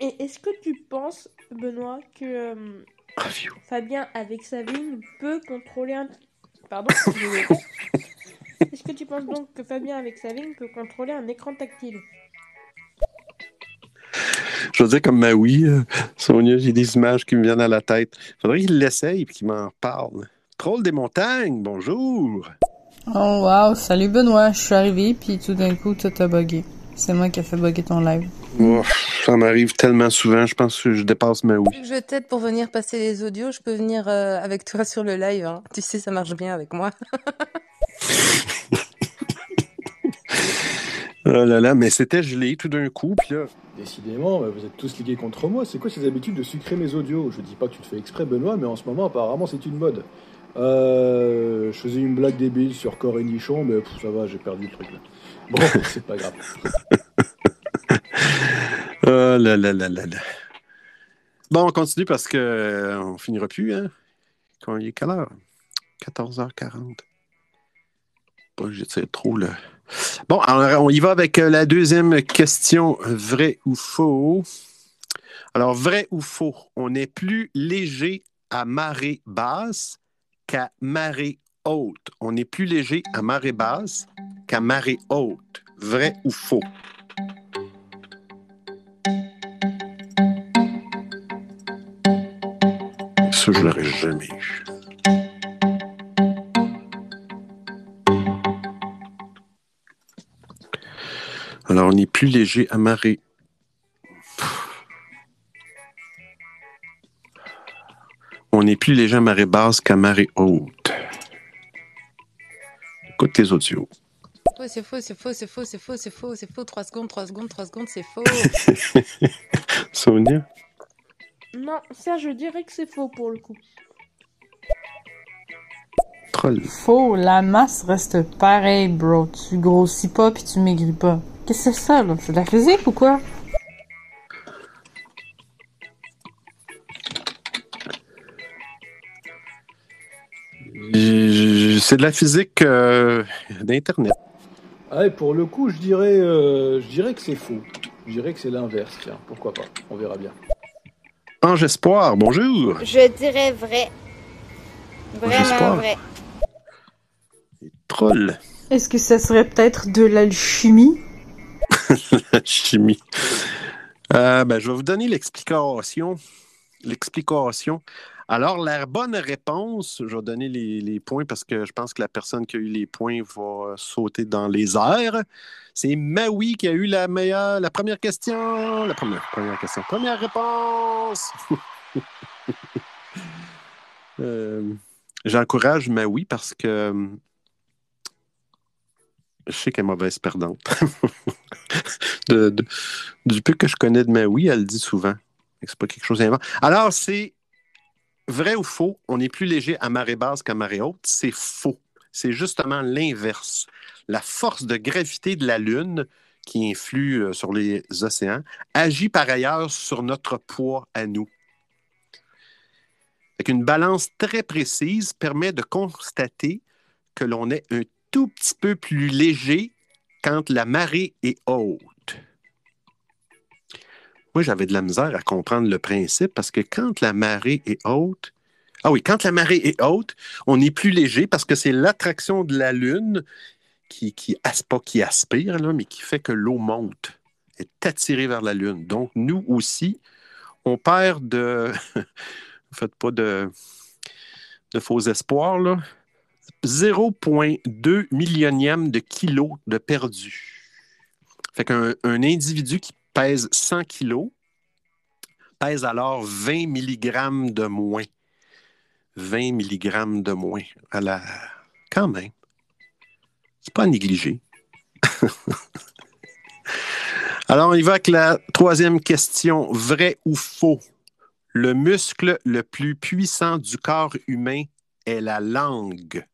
Et est-ce que tu penses, Benoît, que euh, Fabien, avec sa vigne, peut contrôler un... Pardon Est-ce que tu penses donc que Fabien, avec sa vigne, peut contrôler un écran tactile? Je veux dire, comme ma oui, euh, Sonia, j'ai des images qui me viennent à la tête. Faudrait qu'il l'essaye et qu'il m'en parle. Troll des montagnes, bonjour. Oh wow, salut Benoît, je suis arrivé puis tout d'un coup tout a bugué. C'est moi qui ai fait bugger ton live. Ouf, ça m'arrive tellement souvent, je pense que je dépasse ma oui. Je t'aide pour venir passer les audios, je peux venir euh, avec toi sur le live. hein. Tu sais, ça marche bien avec moi. Oh là là, mais c'était gelé tout d'un coup, puis là. Décidément, bah, vous êtes tous ligués contre moi. C'est quoi ces habitudes de sucrer mes audios? Je dis pas que tu te fais exprès, Benoît, mais en ce moment, apparemment, c'est une mode. Euh, je faisais une blague débile sur corps et nichon, mais pff, ça va, j'ai perdu le truc là. Bon, c'est pas grave. Oh là là là là là. Bon, on continue parce que euh, on finira plus, hein? Quand il est quelle heure? 14h40. Pas que j'étire trop, là. Bon, alors on y va avec euh, la deuxième question, vrai ou faux? Alors, vrai ou faux, on est plus léger à marée basse qu'à marée haute. On est plus léger à marée basse qu'à marée haute. Vrai ou faux? Ça, je l'aurais jamais. Alors, on est plus léger à marée. On est plus léger à marée basse qu'à marée haute. Écoute tes audios. Faux, c'est faux, c'est faux, c'est faux, c'est faux, c'est faux, c'est faux. 3 secondes, 3 secondes, 3 secondes, c'est faux. Sonia? Non, ça, je dirais que c'est faux pour le coup. Troll. Faux, la masse reste pareille, bro. Tu grossis pas puis tu maigris pas. Qu'est-ce que c'est ça, là? C'est de la physique ou quoi? C'est de la physique euh, d'Internet. Ah, et pour le coup, je dirais, euh, je dirais que c'est faux. Je dirais que c'est l'inverse, tiens, pourquoi pas, on verra bien. Ange Espoir, bonjour. Je dirais vrai. Vraiment vrai. Troll. Est-ce que ça serait peut-être de l'alchimie? la chimie. Euh, ben, je vais vous donner l'explication. L'explication. Alors, la bonne réponse, je vais donner les, points parce que je pense que la personne qui a eu les points va sauter dans les airs. C'est Maui qui a eu la meilleure, la première question. La première, première question. Première réponse. Euh, J'encourage Maui parce que je sais qu'elle est mauvaise perdante. Du peu que je connais de Maui, elle le dit souvent. C'est pas quelque chose d'inventé. Alors, c'est vrai ou faux? On est plus léger à marée basse qu'à marée haute. C'est faux. C'est justement l'inverse. La force de gravité de la Lune qui influe euh, sur les océans agit par ailleurs sur notre poids à nous. Fait qu'une balance très précise permet de constater que l'on est un tout petit peu plus léger quand la marée est haute. Moi, j'avais de la misère à comprendre le principe parce que quand la marée est haute, ah oui, quand la marée est haute, on est plus léger parce que c'est l'attraction de la Lune qui, qui qui aspire, là, mais qui fait que l'eau monte, est attirée vers la Lune. Donc, nous aussi, on perd de. Faites pas de, de faux espoirs, là. 0,2 millionième de kilo de perdu. Fait qu'un un individu qui pèse 100 kilos pèse alors 20 mg de moins. 20 mg de moins. À la... Quand même. C'est pas à négliger. Alors, on y va avec la troisième question. Vrai ou faux? Le muscle le plus puissant du corps humain est la langue.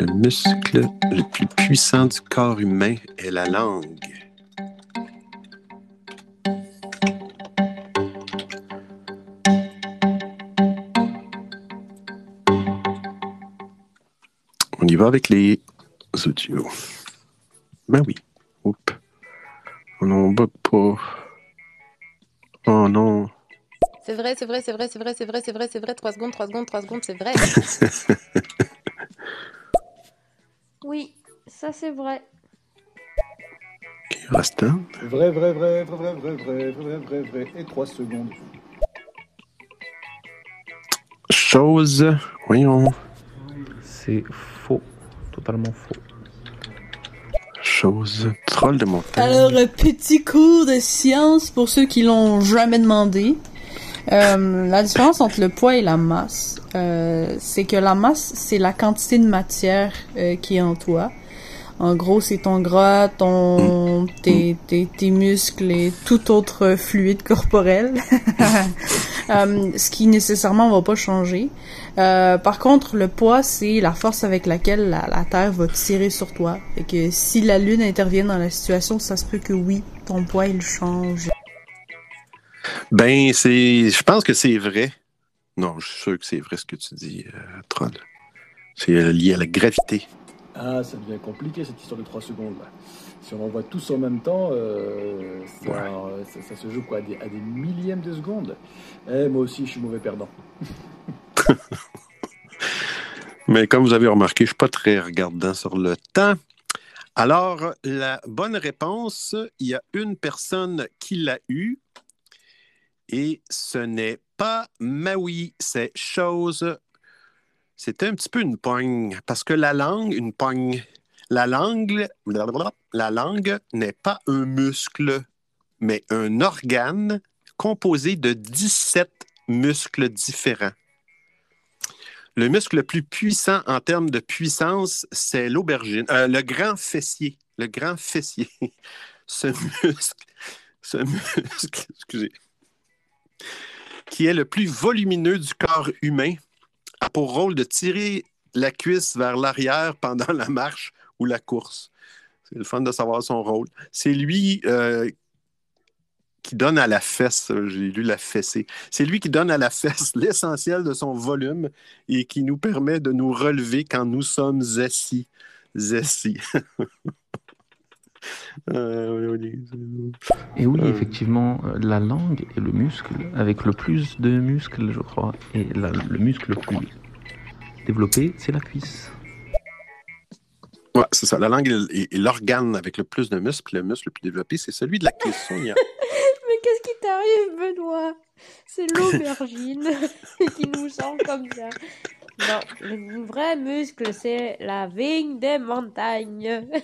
Le muscle le plus puissant du corps humain est la langue. On y va avec les audios. Ben oui. Oups. On bug pas. C'est vrai, c'est vrai, c'est vrai, c'est vrai, c'est vrai, c'est vrai, c'est vrai. 3 secondes, 3 secondes, 3 secondes, c'est vrai. Oui, ça c'est vrai. Rastin. Vrai, vrai, vrai, vrai, vrai, vrai, vrai, vrai, vrai, vrai. Et 3 secondes. Chose. Voyons. C'est faux. Totalement faux. Chose. Troll de montagne. Alors, petit cours de science pour ceux qui l'ont jamais demandé. Euh, la différence entre le poids et la masse, euh, c'est que la masse, c'est la quantité de matière euh, qui est en toi. En gros, c'est ton gras, ton, tes, tes, tes muscles et tout autre fluide corporel. Euh, ce qui nécessairement va pas changer. Euh, par contre, le poids, c'est la force avec laquelle la, la Terre va tirer sur toi. Et que si la Lune intervient dans la situation, ça se peut que oui, ton poids, il change. Ben, c'est. Je pense que c'est vrai. Non, je suis sûr que c'est vrai ce que tu dis, euh, Troll. C'est euh, lié à la gravité. Ah, ça devient compliqué cette histoire de 3 secondes. Là. Si on envoie tous en même temps, euh, ça, euh, ça- ça se joue quoi à des, à des millièmes de secondes. Eh, moi aussi, je suis mauvais perdant. Mais comme vous avez remarqué, je ne suis pas très regardant sur le temps. Alors, la bonne réponse, il y a une personne qui l'a eue. Et ce n'est pas Maui, c'est chose. C'est un petit peu une pogne. Parce que la langue, une pogne. La langue, la langue n'est pas un muscle, mais un organe composé de 17 muscles différents. Le muscle le plus puissant en termes de puissance, c'est l'aubergine, euh, le grand fessier. Le grand fessier. Ce muscle, ce muscle, excusez, qui est le plus volumineux du corps humain, a pour rôle de tirer la cuisse vers l'arrière pendant la marche ou la course. C'est le fun de savoir son rôle. C'est lui euh, qui donne à la fesse, j'ai lu la fessée, c'est lui qui donne à la fesse l'essentiel de son volume et qui nous permet de nous relever quand nous sommes assis. Assis. Euh. Et oui, Euh, effectivement, euh, la langue est le muscle avec le plus de muscles, je crois. Et la- le muscle le plus développé, c'est la cuisse. Ouais, c'est ça. La langue est, l'organe avec le plus de muscles. Le muscle le plus développé, c'est celui de la cuisse. Sonia. Mais qu'est-ce qui t'arrive, Benoît? C'est l'aubergine qui nous sent comme ça. Non, le vrai muscle, c'est la vigne des montagnes.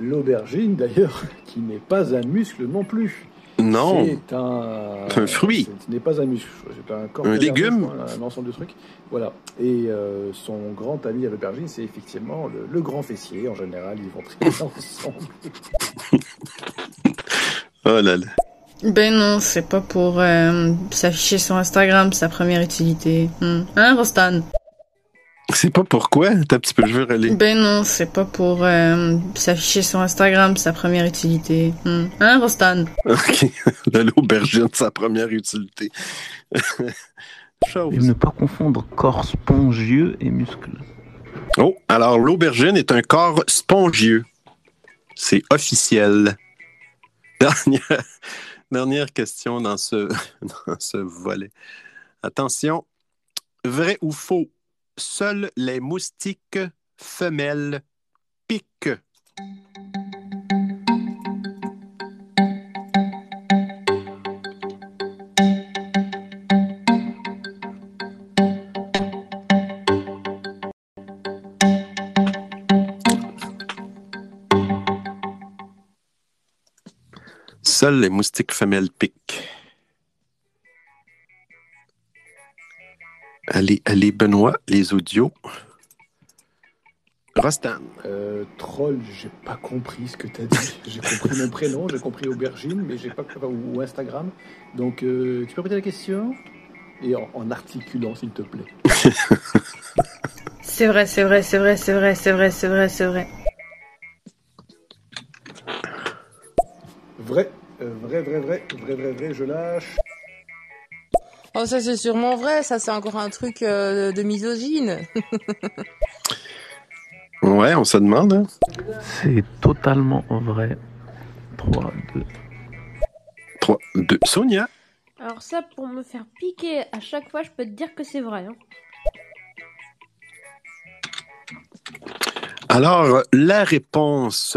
L'aubergine, d'ailleurs, qui n'est pas un muscle non plus. Non. C'est un... Un fruit. Ce n'est pas un muscle. C'est un corps Un légume. un ensemble de trucs. Voilà. Et euh, son grand ami à l'aubergine, c'est effectivement le, le grand fessier. En général, ils vont très bien ensemble. Oh là là. Ben non, c'est pas pour euh, s'afficher sur Instagram, sa première utilité. Hmm. Hein, Rostan? C'est pas pourquoi? T'as un petit peu, je veux. Ben non, c'est pas pour euh, s'afficher sur Instagram, sa première utilité. Hmm. Hein, Rostan? OK. L'aubergine, sa première utilité. Et ne pas confondre corps spongieux et muscles. Oh, alors l'aubergine est un corps spongieux. C'est officiel. Dernière, dernière question dans ce, volet. Attention, vrai ou faux? Seuls les moustiques femelles piquent. Seuls les moustiques femelles piquent. Allez, allez, Benoît, les audios. Rostan. Euh, troll, j'ai pas compris ce que t'as dit. J'ai compris mon prénom, j'ai compris aubergine, mais j'ai pas ou Instagram. Donc, euh, tu peux répéter la question? Et en, en articulant, s'il te plaît. C'est vrai, c'est vrai, c'est vrai, c'est vrai, c'est vrai, c'est vrai, c'est vrai. Vrai, vrai, vrai, vrai, vrai, vrai, vrai, je lâche. Oh, ça c'est sûrement vrai, ça c'est encore un truc euh, de misogyne. Ouais, on se demande. hein. C'est totalement vrai. 3, 2. 3, 2. Sonia. Alors ça, pour me faire piquer à chaque fois, je peux te dire que c'est vrai. hein. Alors, la réponse.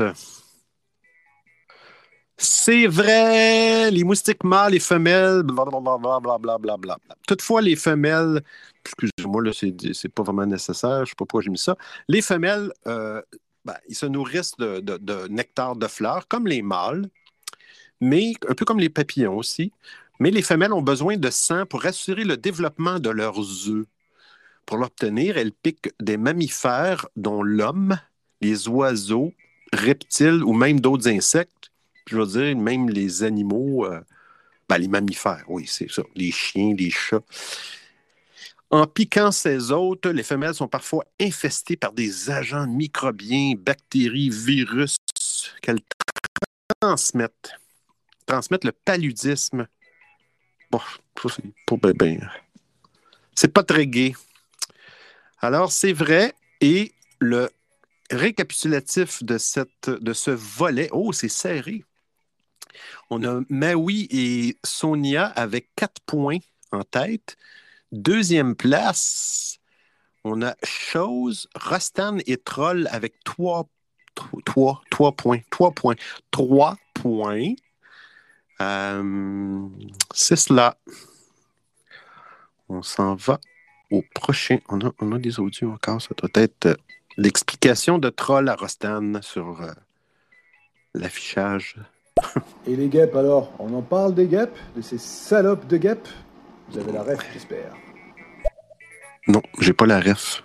C'est vrai, les moustiques mâles et femelles, blablabla. Bla, bla, bla, bla. Toutefois, les femelles, excusez-moi, là, c'est, pas vraiment nécessaire, je sais pas pourquoi j'ai mis ça. Les femelles, euh, ben, ils se nourrissent de, de- de nectar de fleurs, comme les mâles, mais un peu comme les papillons aussi. Mais les femelles ont besoin de sang pour assurer le développement de leurs œufs. Pour l'obtenir, elles piquent des mammifères, dont l'homme, les oiseaux, reptiles ou même d'autres insectes. Je veux dire, même les animaux, euh, ben, les mammifères, oui, c'est ça, les chiens, les chats. En piquant ces hôtes, les femelles sont parfois infestées par des agents microbiens, bactéries, virus qu'elles transmettent. Transmettent le paludisme. Bon, c'est pas ben. C'est pas très gai. Alors, c'est vrai, et le récapitulatif de, cette, de ce volet, oh, c'est serré. On a Maui et Sonia avec quatre points en tête. Deuxième place, on a Chose, Rostan et Troll avec trois, trois, trois points. Trois points. Trois points. Euh, c'est cela. On s'en va au prochain. On a, on a des audios encore. Ça doit être euh, l'explication de Troll à Rostan sur euh, l'affichage. Et les guêpes alors On en parle des guêpes De ces salopes de guêpes? Vous avez la ref, j'espère. Non, j'ai pas la ref.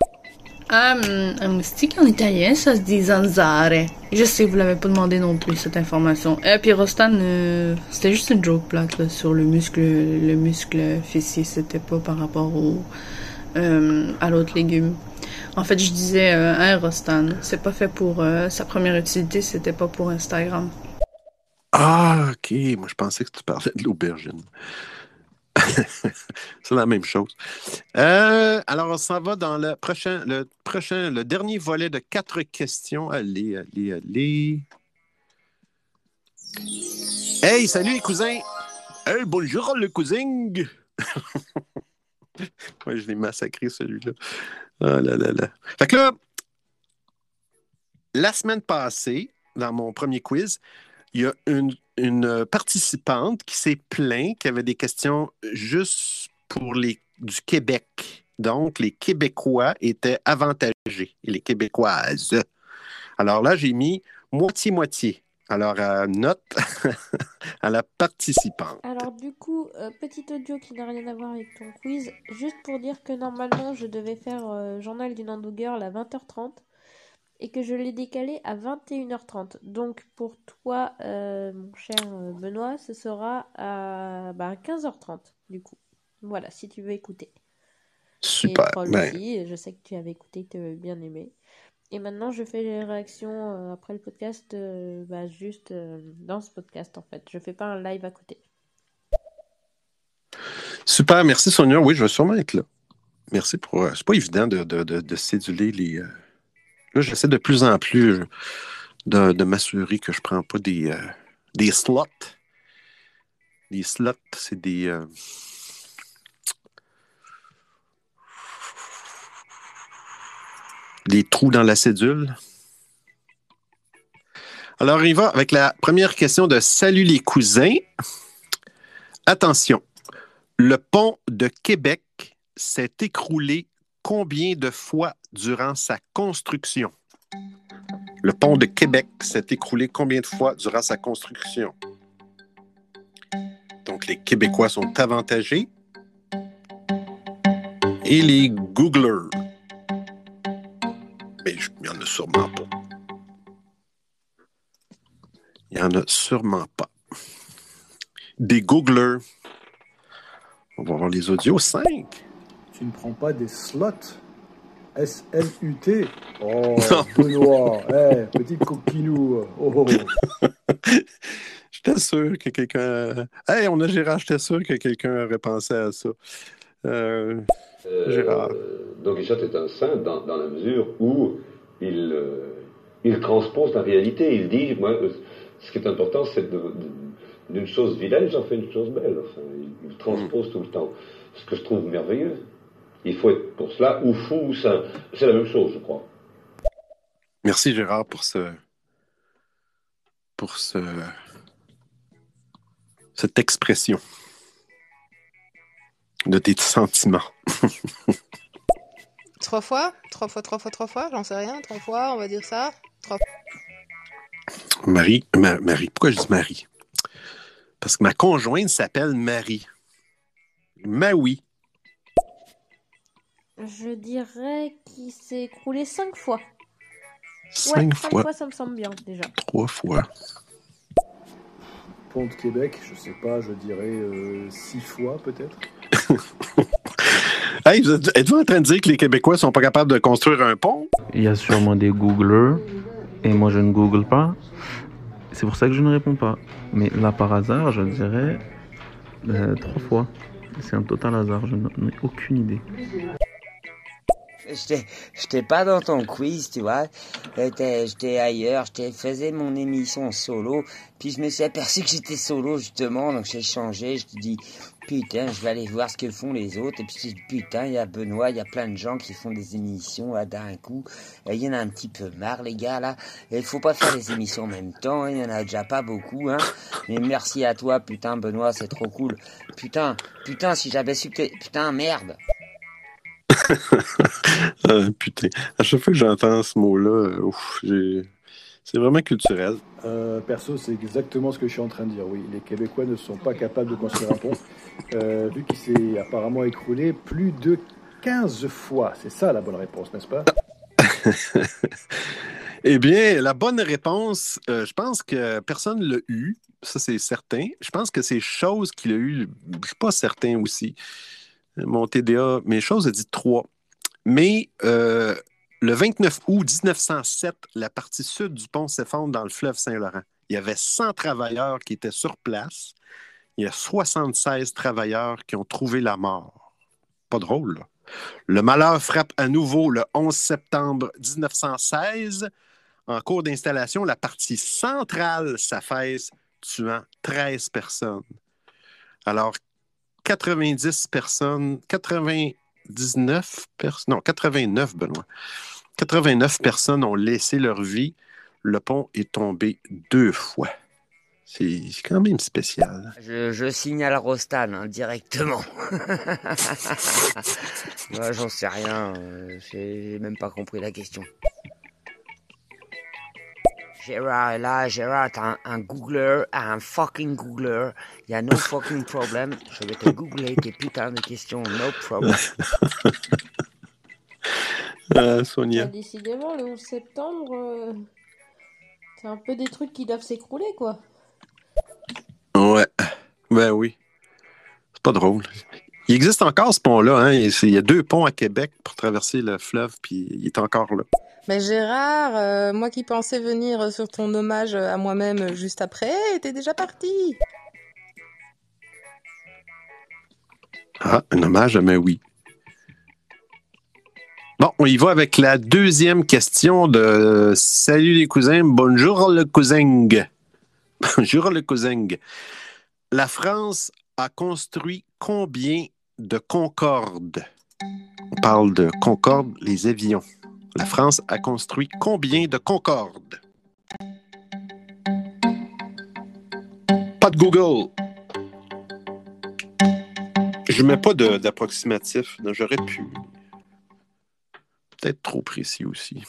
Hum, un moustique en italien, ça se dit zanzare. Je sais, vous l'avez pas demandé non plus, cette information. Et puis Rostan, euh, c'était juste une joke plate là, sur le muscle, le muscle fessier, c'était pas par rapport au, euh, à l'autre légume. En fait, je disais, euh, hein, Rostan, c'est pas fait pour euh, sa première utilité, c'était pas pour Instagram. Ah, ok. Moi, je pensais que tu parlais de l'aubergine. C'est la même chose. Euh, alors, on s'en va dans le prochain, le prochain, le dernier volet de quatre questions. Allez, allez, allez. Hey, salut les cousins! Hey, bonjour le cousin! ouais, je l'ai massacré celui-là. Ah là là là. Fait que là, la semaine passée, dans mon premier quiz, il y a une, participante qui s'est plaint qu'il y avait des questions juste pour les du Québec. Donc, les Québécois étaient avantagés et les Québécoises. Alors là, j'ai mis moitié-moitié. Alors, euh, note à la participante. Alors du coup, euh, petit audio qui n'a rien à voir avec ton quiz, juste pour dire que normalement je devais faire euh, Journal d'une Girl à 20h30 et que je l'ai décalé à 21h30. Donc pour toi, euh, mon cher euh, Benoît, ce sera à bah, 15h30 du coup. Voilà, si tu veux écouter. Super. Et aussi, je sais que tu avais écouté, que tu avais bien aimé. Et maintenant, je fais les réactions euh, après le podcast, euh, bah, juste dans ce podcast en fait. Je fais pas un live à côté. super, merci Sonia. Oui, je vais sûrement être là. Merci pour. c'est pas évident de, de, de, de céduler les. Là, j'essaie de plus en plus euh, de, m'assurer que je prends pas des, euh, des slots. Slots, c'est des. euh, des trous dans la cédule. Alors, y va avec la première question de Salut les cousins. Attention. Le pont de Québec s'est écroulé combien de fois durant sa construction? Le pont de Québec s'est écroulé combien de fois durant sa construction? Donc, les Québécois sont avantagés. Et les Googlers. Mais il n'y en a sûrement pas. Il n'y en a sûrement pas. Des Googlers. On va voir les audios. 5. Tu ne prends pas des slots S-L-U-T Oh, Benoît, eh, petit coquinou. Oh, oh, oh. J'étais sûr que quelqu'un. Hey, on a Gérard, j'étais sûr que quelqu'un aurait pensé à ça. Euh, Gérard. Don Quichotte est un saint dans, dans la mesure où il, euh, il transpose la réalité. Il dit, moi, euh, ce qui est important, c'est d'une chose vilaine, j'en fais une chose belle. Enfin, il, il transpose tout le temps. Ce que je trouve merveilleux. Il faut être pour cela ou fou ou saint. C'est la même chose, je crois. Merci Gérard pour ce. pour ce. cette expression de tes sentiments. Trois fois? Trois fois, trois fois, trois fois? J'en sais rien. Trois fois, on va dire ça. Trois Marie, Ma- Marie, pourquoi je dis Marie? Parce que ma conjointe s'appelle Marie. Maui. Je dirais qu'il s'est écroulé cinq fois. Cinq ouais, fois. cinq fois, ça me semble bien déjà. Trois fois. Pont de Québec, je sais pas, je dirais euh, six fois peut-être. Hey, vous êtes- êtes-vous en train de dire que les Québécois sont pas capables de construire un pont? Il y a sûrement des Googlers et moi je ne Google pas. C'est pour ça que je ne réponds pas. Mais là par hasard, je dirais euh, trois fois. C'est un total hasard, je n'en ai aucune idée. J'étais, pas dans ton quiz, tu vois. J'étais, ailleurs, j'étais, faisais mon émission solo. Puis je me suis aperçu que j'étais solo, justement. Donc j'ai changé. Je te dis, putain, je vais aller voir ce que font les autres. Et puis je putain, il y a Benoît, il y a plein de gens qui font des émissions là d'un coup. Il y en a un petit peu marre, les gars, là. Il faut pas faire les émissions en même temps. hein, Il y en a déjà pas beaucoup, hein. Mais merci à toi, putain, Benoît, c'est trop cool. Putain, putain, si j'avais su que... Putain, merde. Ah, putain. À chaque fois que j'entends ce mot-là, euh, c'est vraiment culturel. Euh, perso, c'est exactement ce que je suis en train de dire. Oui, les Québécois ne sont pas capables de construire un pont, euh, vu qu'il s'est apparemment écroulé plus de 15 fois. C'est ça la bonne réponse, n'est-ce pas? Eh bien, la bonne réponse, euh, je pense que personne ne l'a eu. Ça, c'est certain. Je pense que c'est Chose qui l'a eu. Je suis pas certain aussi. Mon TDA, mais Chose a dit trois. Mais euh, le 29 août 1907, la partie sud du pont s'effondre dans le fleuve Saint-Laurent. Il y avait 100 travailleurs qui étaient sur place. Il y a 76 travailleurs qui ont trouvé la mort. Pas drôle, là. Le malheur frappe à nouveau le 11 septembre 1916. En cours d'installation, la partie centrale s'affaisse, tuant 13 personnes. Alors, 90 personnes, 99 personnes, non, 89, Benoît. 89 personnes ont laissé leur vie. Le pont est tombé deux fois. C'est quand même spécial. Je, signale Rostan hein, directement. J'en sais rien. euh, j'ai même pas compris la question. Gérard est là, Gérard est un, un Googler, un fucking Googler. Il y a no fucking problem. Je vais te googler tes putains de questions, no problem. Euh, Sonia. Bah, décidément, le 11 septembre, euh, c'est un peu des trucs qui doivent s'écrouler, quoi. Ouais. Ben oui. C'est pas drôle. Il existe encore ce pont-là. Hein? Il il y a deux ponts à Québec pour traverser le fleuve, puis il est encore là. Mais Gérard, euh, moi qui pensais venir sur ton hommage à moi-même juste après, t'es déjà parti. Ah, un hommage à oui. Bon, on y va avec la deuxième question de Salut les cousins, bonjour le cousin. Bonjour le cousin. La France a construit combien de Concorde? On parle de Concorde, les avions. La France a construit combien de Concorde? Pas de Google. Je mets pas de- d'approximatif. J'aurais pu. Peut-être trop précis aussi.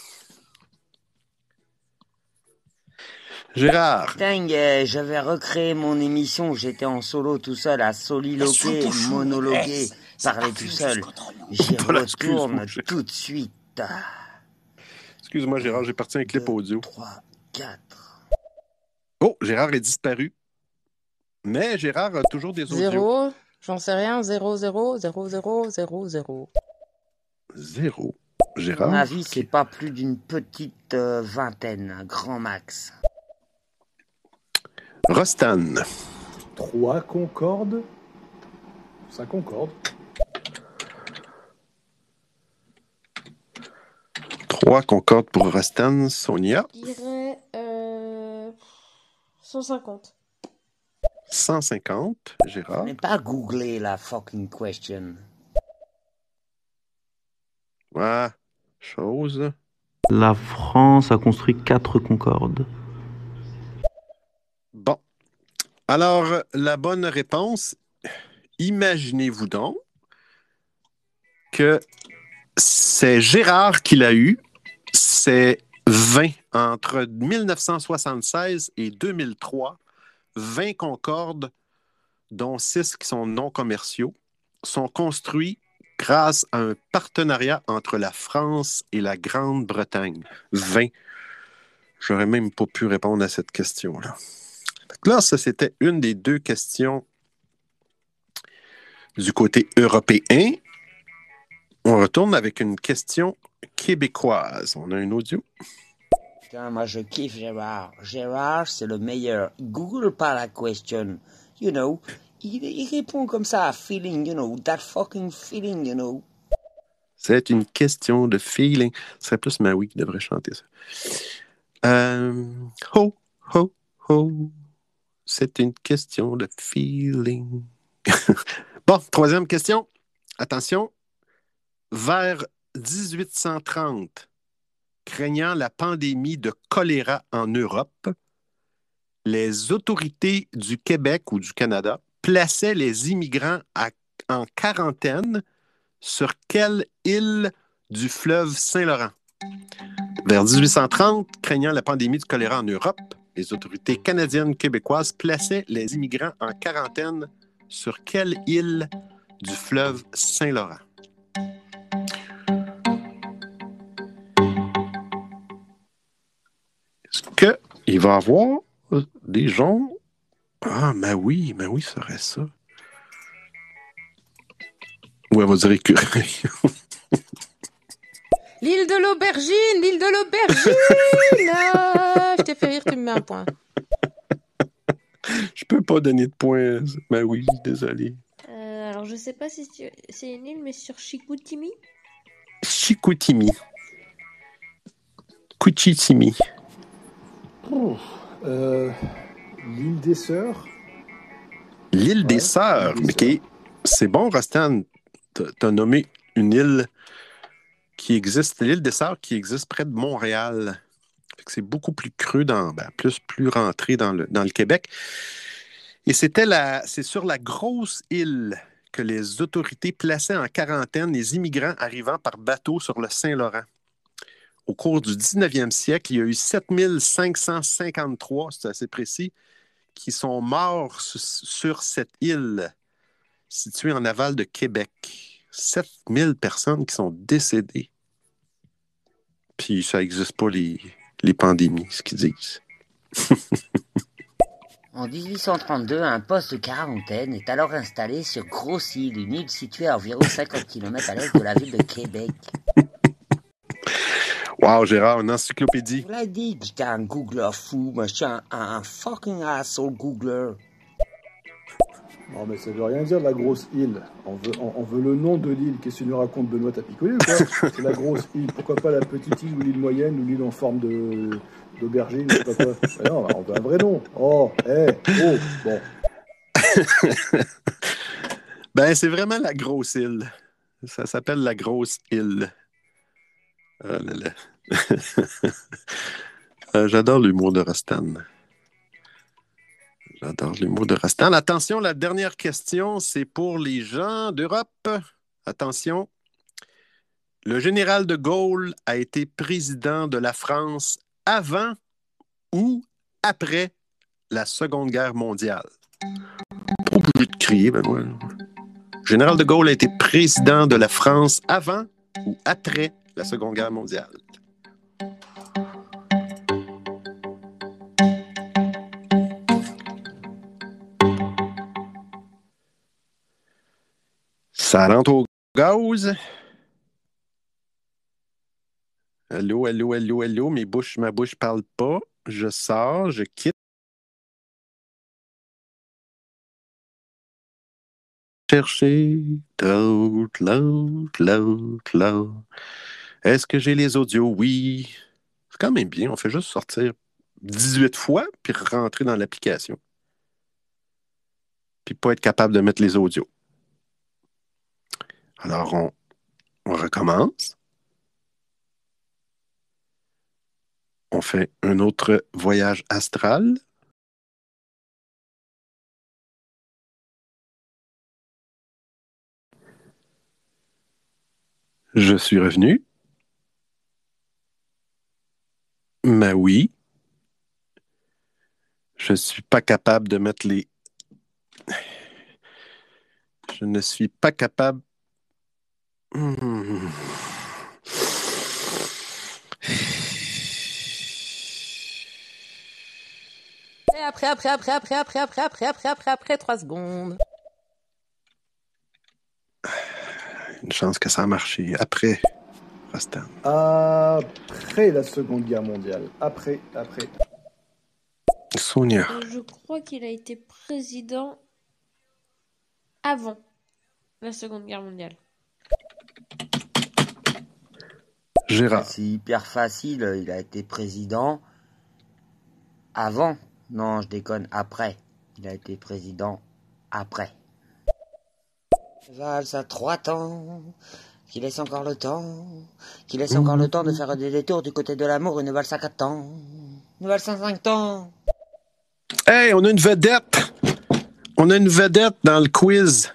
Gérard. Dingue, euh, j'avais recréé mon émission où j'étais en solo tout seul à soliloquer, monologuer, parler tout seul. J'y retourne tout de suite. Excuse-moi, Gérard, j'ai parti un clip audio. 4. Oh, Gérard est disparu. Mais Gérard a toujours des audios. Zéro, j'en sais rien, zéro, zéro, zéro, zéro, zéro, zéro. Zéro. À Gérard? mon avis, c'est pas plus d'une petite euh, vingtaine, un grand max. Rostan. Trois Concorde. Ça concorde. Trois Concorde pour Rostan. Sonia. Je dirais euh, 150. 150. Je Gérard. n'ai pas googlé la fucking question. Ouais. Chose. La France a construit quatre Concorde. Bon. Alors, la bonne réponse, imaginez-vous donc que c'est Gérard qui l'a eu. C'est 20 entre 1976 et 2003. 20 Concorde, dont 6 qui sont non commerciaux, sont construits grâce à un partenariat entre la France et la Grande-Bretagne. 20. J'aurais même pas pu répondre à cette question-là. Là, ça, c'était une des deux questions du côté européen. On retourne avec une question québécoise. On a un audio. Putain, moi je kiffe Gérard. Gérard, c'est le meilleur. Il Google pas la question. You know, il, il répond comme ça à feeling, you know, that fucking feeling, you know. C'est une question de feeling. Ce serait plus Maui qui devrait chanter ça. Euh, ho, ho, ho. C'est une question de feeling. bon, troisième question. Attention. Vers 1830, craignant la pandémie de choléra en Europe, les autorités du Québec ou du Canada plaçaient les immigrants en quarantaine sur quelle île du fleuve Saint-Laurent? Vers 1830, craignant la pandémie de choléra en Europe, les autorités canadiennes québécoises plaçaient les immigrants en quarantaine sur quelle île du fleuve Saint-Laurent? Qu'il va y avoir des gens? Ah, mais oui, mais oui, ça serait ça. Ou elle va dire écureuil. L'île de l'aubergine, l'île de l'aubergine Ah, Je t'ai fait rire, tu me mets un point. Je peux pas donner de points. Mais oui, désolé. Euh, alors, je sais pas si c'est c'est une île, mais sur Chicoutimi? Chicoutimi. Kuchitimi. Euh, L'île des Sœurs. L'île des Sœurs. Mais qui C'est bon, Rostan. T'as nommé une île qui existe, l'île des Sœurs qui existe près de Montréal. C'est beaucoup plus creux, dans, ben, plus, plus rentré dans le, dans le Québec. Et c'était la, c'est sur la grosse île que les autorités plaçaient en quarantaine les immigrants arrivant par bateau sur le Saint-Laurent. Au cours du 19e siècle, il y a eu 7553, c'est assez précis, qui sont morts su- sur cette île située en aval de Québec. 7000 personnes qui sont décédées. Puis ça n'existe pas les, les pandémies, ce qu'ils disent. En 1832, un poste de quarantaine est alors installé sur Grosse-Île, une île située à environ 50 km à l'est de la ville de Québec. Wow, Gérard, une encyclopédie. Je vous l'ai dit que j'étais un Googler fou, moi je suis un, fucking asshole Googler. Non, mais ça veut rien dire, la grosse île. On veut, on, on veut le nom de l'île. Qu'est-ce que tu nous racontes, Benoît? T'as picolé ou quoi? C'est la grosse île. Pourquoi pas la petite île ou l'île moyenne ou l'île en forme de d'aubergine, je sais pas quoi? Mais non, on veut un vrai nom. Oh, eh, oh, bon. Ben, c'est vraiment la grosse île. Ça s'appelle la grosse île. Ah. Euh, J'adore l'humour de Rastan. J'adore l'humour de Rastan. Attention, la dernière question, c'est pour les gens d'Europe. Attention. Le général de Gaulle a été président de la France avant ou après la Seconde Guerre mondiale? Pas obligé de crier, Benoît. Le général de Gaulle a été président de la France avant ou après la Seconde Guerre mondiale? Ça rentre au gaz. Allô, allô, allô, allô. Mes bouches, ma bouche parle pas. Je sors, je quitte. Chercher l'autre, l'autre, l'autre, l'autre. Est-ce que j'ai les audios? Oui. C'est quand même bien. On fait juste sortir 18 fois puis rentrer dans l'application. Puis pas être capable de mettre les audios. Alors, on, on recommence. On fait un autre voyage astral. Je suis revenu. Mais oui. Je ne suis pas capable de mettre les. Je ne suis pas capable. Hmm. Et après, après, après, après, après, après, après, après, après, après, 3 secondes. Une chance que ça a marché. Après, Après la Seconde Guerre mondiale. Après, après. Sonia. Euh, je crois qu'il a été président avant la Seconde Guerre mondiale. Gérard. C'est hyper facile, il a été président avant. Non, je déconne, après. Il a été président après. Valse à trois temps, qui laisse encore le temps, qui laisse encore le temps de faire des détours du côté de l'amour, une valse à quatre temps, une valse à cinq temps. Hey, on a une vedette. On a une vedette dans le quiz.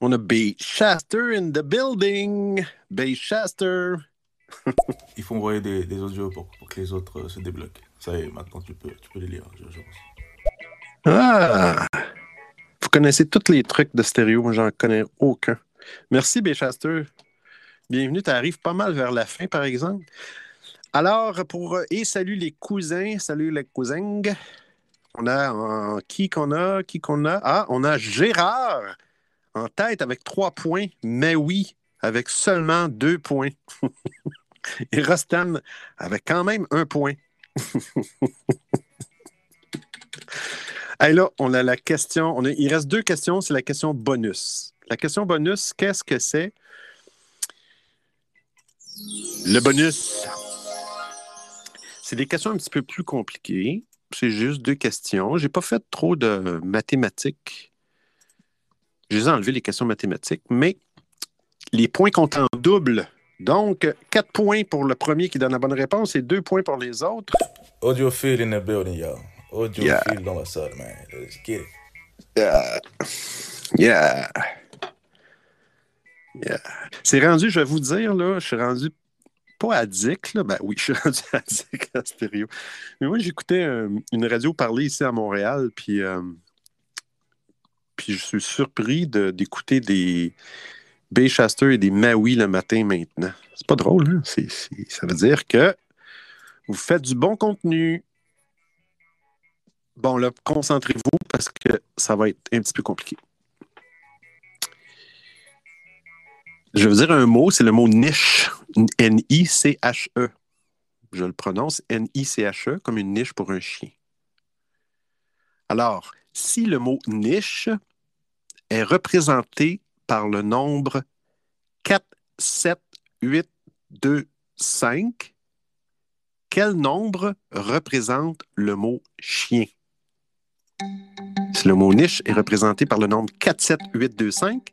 On a B. Shaster in the building. B. Shaster. Il faut envoyer des, des audios pour, pour que les autres euh, se débloquent. Ça y est, maintenant tu peux, tu peux les lire, je, je pense. Ah! Vous connaissez tous les trucs de stéréo. Moi, j'en connais aucun. Merci, B. Bienvenue. Tu arrives pas mal vers la fin, par exemple. Alors, pour. euh, Et salut les cousins. Salut les cousins. On a en- qui qu'on a? Qui qu'on a? Ah, on a Gérard en tête avec trois points, mais oui, avec seulement deux points. Et Rostan avec quand même un point. Et là, on a la question. Il reste deux questions. C'est la question bonus. La question bonus, qu'est-ce que c'est? Le bonus. C'est des questions un petit peu plus compliquées. C'est juste deux questions. J'ai pas fait trop de mathématiques. J'ai enlevé les questions mathématiques, mais les points comptent en double. Donc, quatre points pour le premier qui donne la bonne réponse et deux points pour les autres. Audiophile in the building, yo. Audiophile Yeah. dans la salle, man. Let's get it. Yeah. Yeah. C'est rendu, je vais vous dire, là, je suis rendu pas addict, là. Ben oui, je suis rendu addict à stéréo. Mais moi, j'écoutais euh, une radio parler ici à Montréal, puis, euh, puis je suis surpris d'écouter des Baychester et des Maui le matin maintenant. C'est pas drôle, hein? Ça veut dire que vous faites du bon contenu. Bon, là, concentrez-vous parce que ça va être un petit peu compliqué. Je veux dire un mot, c'est le mot niche. N-I-C-H-E. Je le prononce N-I-C-H-E comme une niche pour un chien. Alors, si le mot niche est représenté par le nombre 4, 7, 8, 2, 5, quel nombre représente le mot chien? Si le mot niche est représenté par le nombre 4, 7, 8, 2, 5,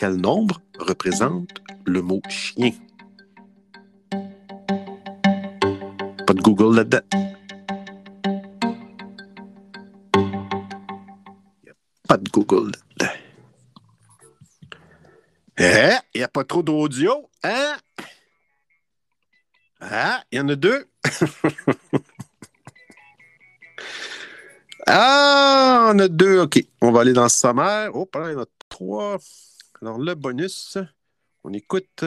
quel nombre représente le mot chien? Pas de Google là-dedans. Pas de Google là-dedans. Eh, il n'y a pas trop d'audio, hein? Ah, il y en a deux. ah, on a deux. OK. On va aller dans le sommaire. Oh, il y en a trois. Alors, le bonus, on écoute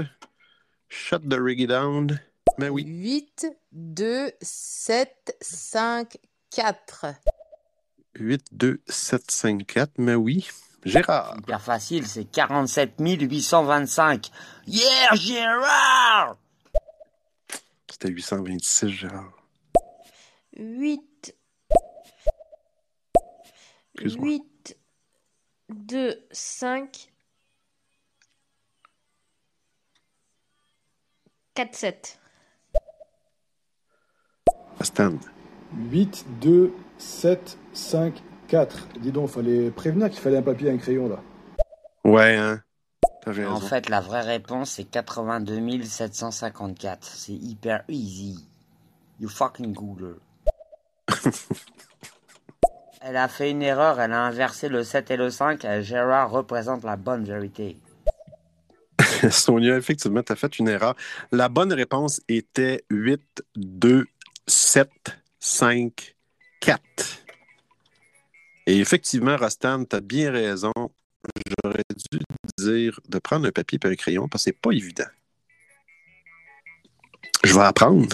Shut the Reggae Down. Mais oui. 8, 2, 7, 5, 4. 8, 2, 7, 5, 4. Mais oui. Gérard. Hyper facile, c'est 47 825. Yeah, Gérard! C'était 826, Gérard. 8. Excuse-moi. 8, 2, 5, 4, 7. Stan. 8, 2, 7, 5, 4. Dis donc, fallait prévenir qu'il fallait un papier et un crayon là. Ouais, hein. Raison. En fait, la vraie réponse, c'est 82 754. C'est hyper easy. You fucking Google. elle a fait une erreur, elle a inversé le 7 et le 5. et Gérard représente la bonne vérité. Sonia, effectivement, tu as fait une erreur. La bonne réponse était 8, 2, 7, 5, 4. Et effectivement, Rostan, tu as bien raison. J'aurais dû dire de prendre un papier et un crayon parce que c'est pas évident. Je vais apprendre.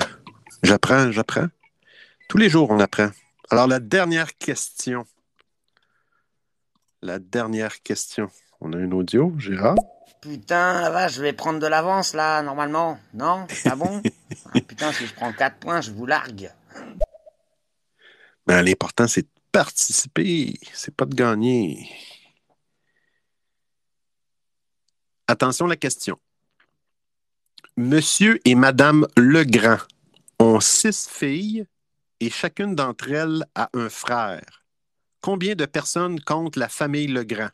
J'apprends, j'apprends. Tous les jours, on apprend. Alors, la dernière question. La dernière question. On a un audio, Gérard? Putain, la vache, je vais prendre de l'avance là, normalement. Non Ah bon Ah, Putain, si je prends 4 points, je vous largue. Ben, l'important, c'est de participer, c'est pas de gagner. Attention à la question. Monsieur et Madame Legrand ont six filles et chacune d'entre elles a un frère. Combien de personnes compte la famille Legrand?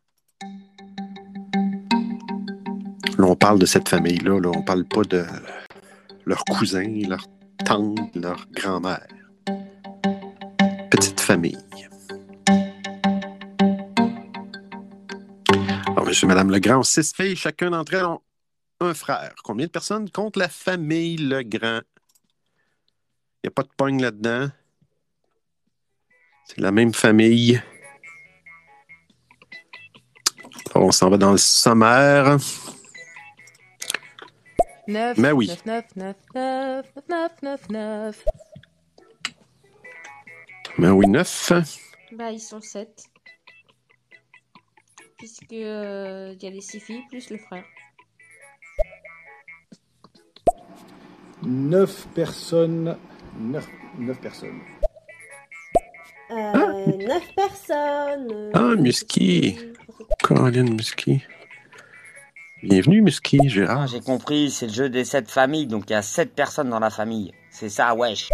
Là, on parle de cette famille-là, là, on parle pas de leurs cousins, leur tante, leur grand-mère. Petite famille. Alors, monsieur madame Legrand six filles, chacun d'entre elles ont un frère. Combien de personnes compte la famille Legrand? Il n'y a pas de pogne là-dedans. C'est la même famille. On s'en va dans le sommaire. 9, Mais oui. 9, 9, 9, 9, 9, 9, 9. Ben oui, neuf. Bah, ils sont 7. Puisque euh, il y a les 6 filles plus le frère. 9 personnes. 9, personnes. Euh, 9 personnes. Ah, Musky. Caroline Musky. Bienvenue, Musky, Gérard. Ah, J'ai compris, c'est le jeu des 7 familles, donc il y a 7 personnes dans la famille. C'est ça, wesh.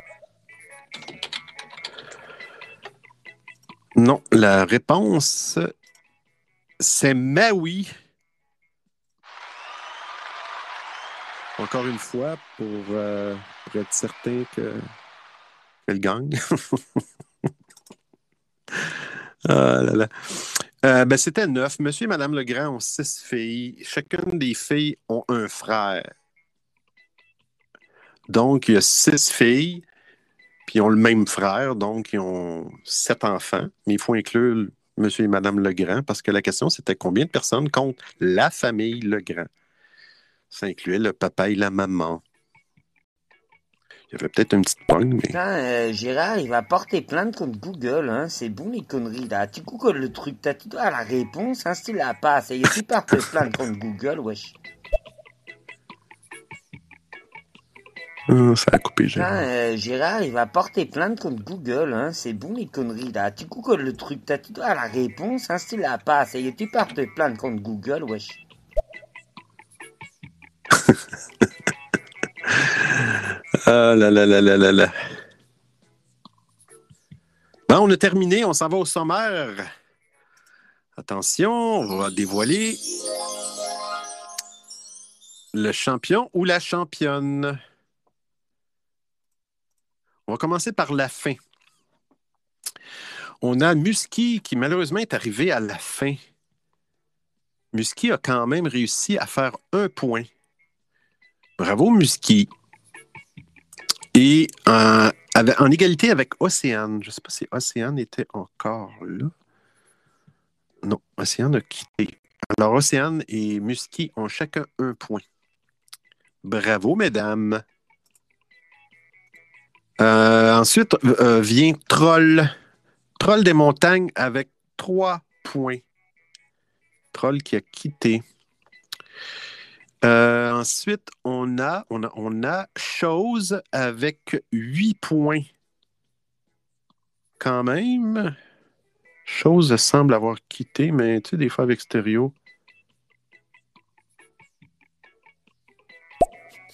Non, la réponse, c'est Maui. Encore une fois, pour, euh, pour être certain que qu'elle gagne. ah là là. Euh, ben, c'était neuf. Monsieur et Madame Legrand ont six filles. Chacune des filles ont un frère. Donc, il y a six filles, puis ils ont le même frère, donc ils ont sept enfants, mais il faut inclure monsieur et madame Legrand, parce que la question, c'était combien de personnes compte la famille Legrand? Ça incluait le papa et la maman. Il y avait peut-être une petite pogne, mais... Putain, euh, Gérard, il va porter plainte contre Google, hein. C'est bon les conneries, là. Tu googles le truc, t'as tu dois la réponse, hein. Si tu l'as pas, ça y est, tu portes plainte contre Google, wesh. Ah, ça a coupé. Putain, euh, Gérard, il va porter plainte contre Google, hein. C'est bon les conneries, là. Tu googles le truc, t'as tu dois la réponse, hein. Si tu l'as pas, ça y est, tu portes plainte contre Google, wesh. Ah là là là là là là. On a terminé, on s'en va au sommaire. Attention, on va dévoiler le champion ou la championne. On va commencer par la fin. On a Musky qui malheureusement est arrivé à la fin. Musky a quand même réussi à faire un point. Bravo Musky. Et euh, en égalité avec Océane. Je ne sais pas si Océane était encore là. Non, Océane a quitté. Alors, Océane et Musky ont chacun un point. Bravo, mesdames. Euh, ensuite euh, vient Troll. Troll des montagnes avec trois points. Troll qui a quitté. Euh, ensuite, on a, on, a, on a Chose avec huit points. Quand même. Chose semble avoir quitté, mais tu sais, des fois avec Stéréo.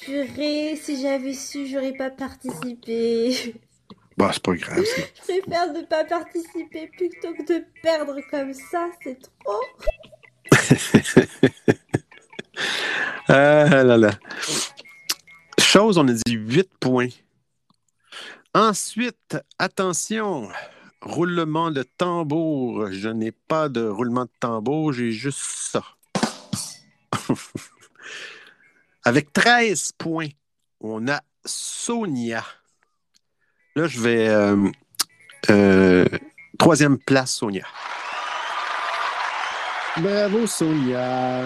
Purée, si j'avais su, j'aurais pas participé. Bah, c'est pas grave. Je préfère ne pas participer plutôt que de perdre comme ça, c'est trop. Ah là là. Chose, on a dit 8 points. Ensuite, attention, roulement de tambour. Je n'ai pas de roulement de tambour, j'ai juste ça. Avec 13 points, on a Sonia. Là, je vais. euh, euh, troisième place, Sonia. Bravo, Sonia.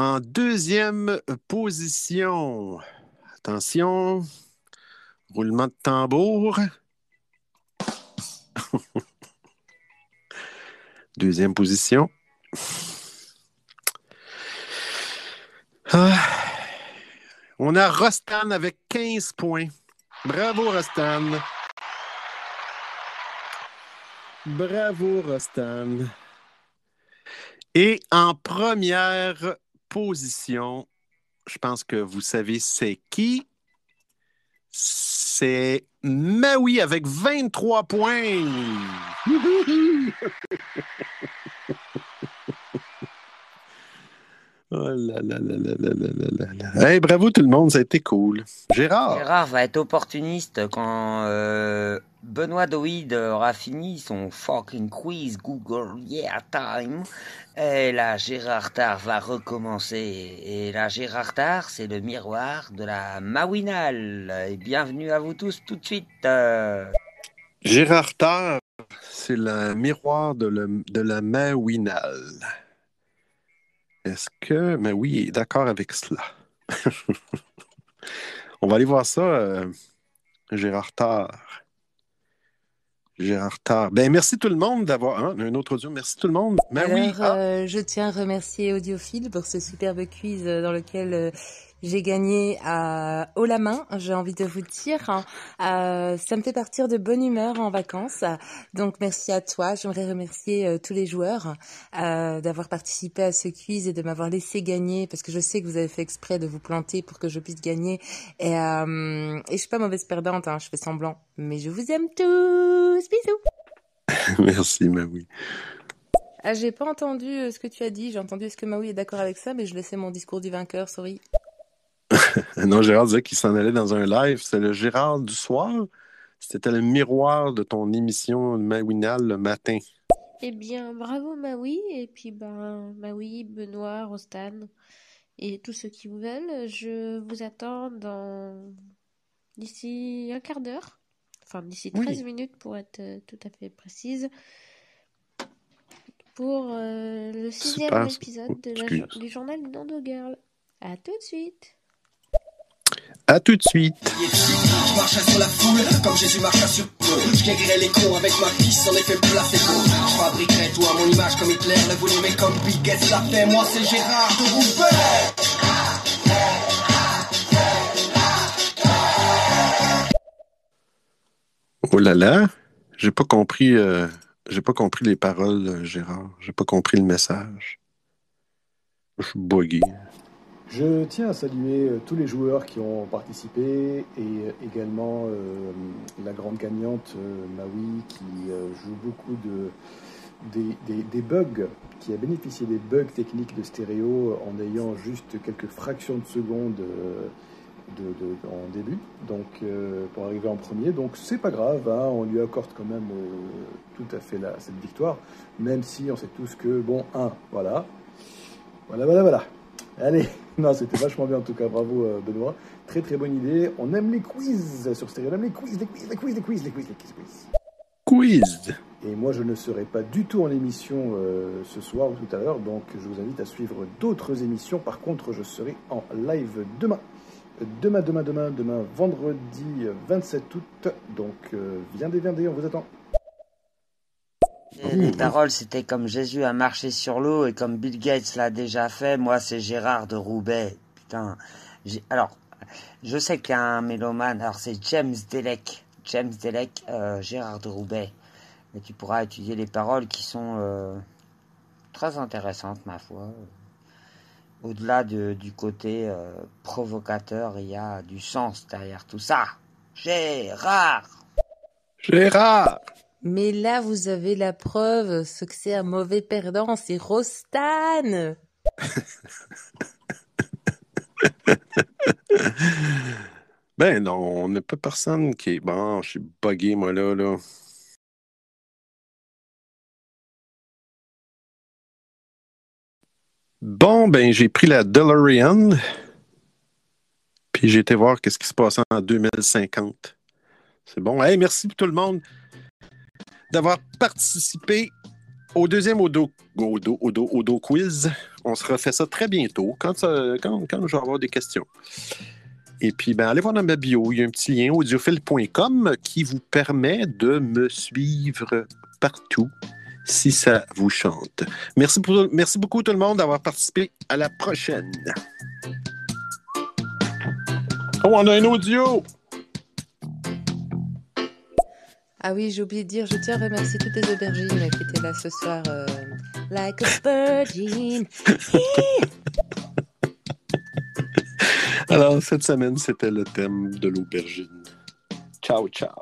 En deuxième position, attention, roulement de tambour. Deuxième position. Ah. On a Rostan avec 15 points. Bravo, Rostan. Bravo, Rostan. Et en première position, je pense que vous savez c'est qui. C'est Maui avec 23 points. Oh là. Hey, bravo tout le monde, ça a été cool. Gérard. Gérard va être opportuniste quand euh, Benoît Doïd aura fini son fucking quiz Google Yeah Time. Et là, Gérard Tard va recommencer. Et là, Gérard Tard, c'est le miroir de la Mawinal. Et bienvenue à vous tous tout de suite. euh. Gérard Tard, c'est le miroir de, le- de la Mawinal. Est-ce que Maui est d'accord avec cela? On va aller voir ça, euh, Gérard Tard. Gérard Tard. Ben, merci tout le monde d'avoir. hein, un autre audio. Merci tout le monde. Maui. Alors, euh, je tiens à remercier Audiophile pour ce superbe quiz euh, dans lequel euh, j'ai gagné à haut la main, j'ai envie de vous dire. Euh, ça me fait partir de bonne humeur en vacances. Donc, merci à toi. J'aimerais remercier euh, tous les joueurs euh, d'avoir participé à ce quiz et de m'avoir laissé gagner parce que je sais que vous avez fait exprès de vous planter pour que je puisse gagner. Et, euh, et je suis pas mauvaise perdante, hein, je fais semblant. Mais je vous aime tous. Bisous. merci, Maui. Ah, j'ai pas entendu euh, ce que tu as dit. J'ai entendu est-ce que Maui est d'accord avec ça, mais je laissais mon discours du vainqueur, sorry. Non, Gérard disait qu'il s'en allait dans un live. C'est le Gérard du soir. C'était le miroir de ton émission Mawinal le matin. Eh bien, bravo Maui, et puis ben, Maui, Benoît, Rostan, Et tous ceux qui vous veulent, je vous attends dans d'ici un quart d'heure. Enfin, d'ici Oui. 13 minutes pour être euh, tout à fait précise. Pour euh, le sixième épisode de la du journal du Nando Girl. À tout de suite. Tout de suite. Oh là là, j'ai pas compris, euh, j'ai pas compris les paroles, euh, Gérard. J'ai pas compris le message. Je suis bugué. Je tiens à saluer euh, tous les joueurs qui ont participé et euh, également euh, la grande gagnante Maui qui joue beaucoup de, des, bugs, qui a bénéficié des bugs techniques de stéréo en ayant juste quelques fractions de secondes de, de- en début, donc pour arriver en premier. Donc c'est pas grave, hein, on lui accorde quand même tout à fait cette victoire, même si on sait tous que, bon, un, voilà, voilà, voilà, voilà. Allez, non, c'était vachement bien en tout cas, bravo euh, Benoît. Très très bonne idée. On aime les quiz sur Stéréo, on aime les quiz, les quiz, les quiz, les quiz, les quiz, les quiz, les quiz. Quiz. Et moi, je ne serai pas du tout en émission euh, ce soir ou tout à l'heure, donc je vous invite à suivre d'autres émissions. Par contre, je serai en live demain. Demain, demain, demain, demain, vendredi euh, 27 août. Donc, euh, viendez, viendez, on vous attend. Et les paroles, c'était comme Jésus a marché sur l'eau et comme Bill Gates l'a déjà fait. Moi, c'est Gérard de Roubaix. Putain. Alors, je sais qu'il y a un mélomane. Alors, c'est James Delec. James Delec, euh, Gérard de Roubaix. Et tu pourras étudier les paroles qui sont euh, très intéressantes, ma foi. Au-delà de- du côté euh, provocateur, il y a du sens derrière tout ça. Gérard Gérard Mais là, vous avez la preuve, ce que c'est un mauvais perdant, c'est Rostan. Ben non, on n'a pas personne qui est. Bon, je suis bugué, moi, là, là. Bon, ben, j'ai pris la DeLorean, puis j'ai été voir qu'est-ce qui se passait en 2050. C'est bon. Hey, merci tout le monde d'avoir participé au deuxième Odo, quiz. On se refait ça très bientôt, quand, quand, je vais avoir des questions. Et puis, ben, allez voir dans ma bio, il y a un petit lien audiophile.com qui vous permet de me suivre partout si ça vous chante. Merci, merci beaucoup tout le monde d'avoir participé. À la prochaine. Oh, on a un audio! Ah oui, j'ai oublié de dire, je tiens à remercier toutes les aubergines qui étaient là ce soir. euh, like a virgin. Alors, cette semaine, c'était le thème de l'aubergine. Ciao, ciao.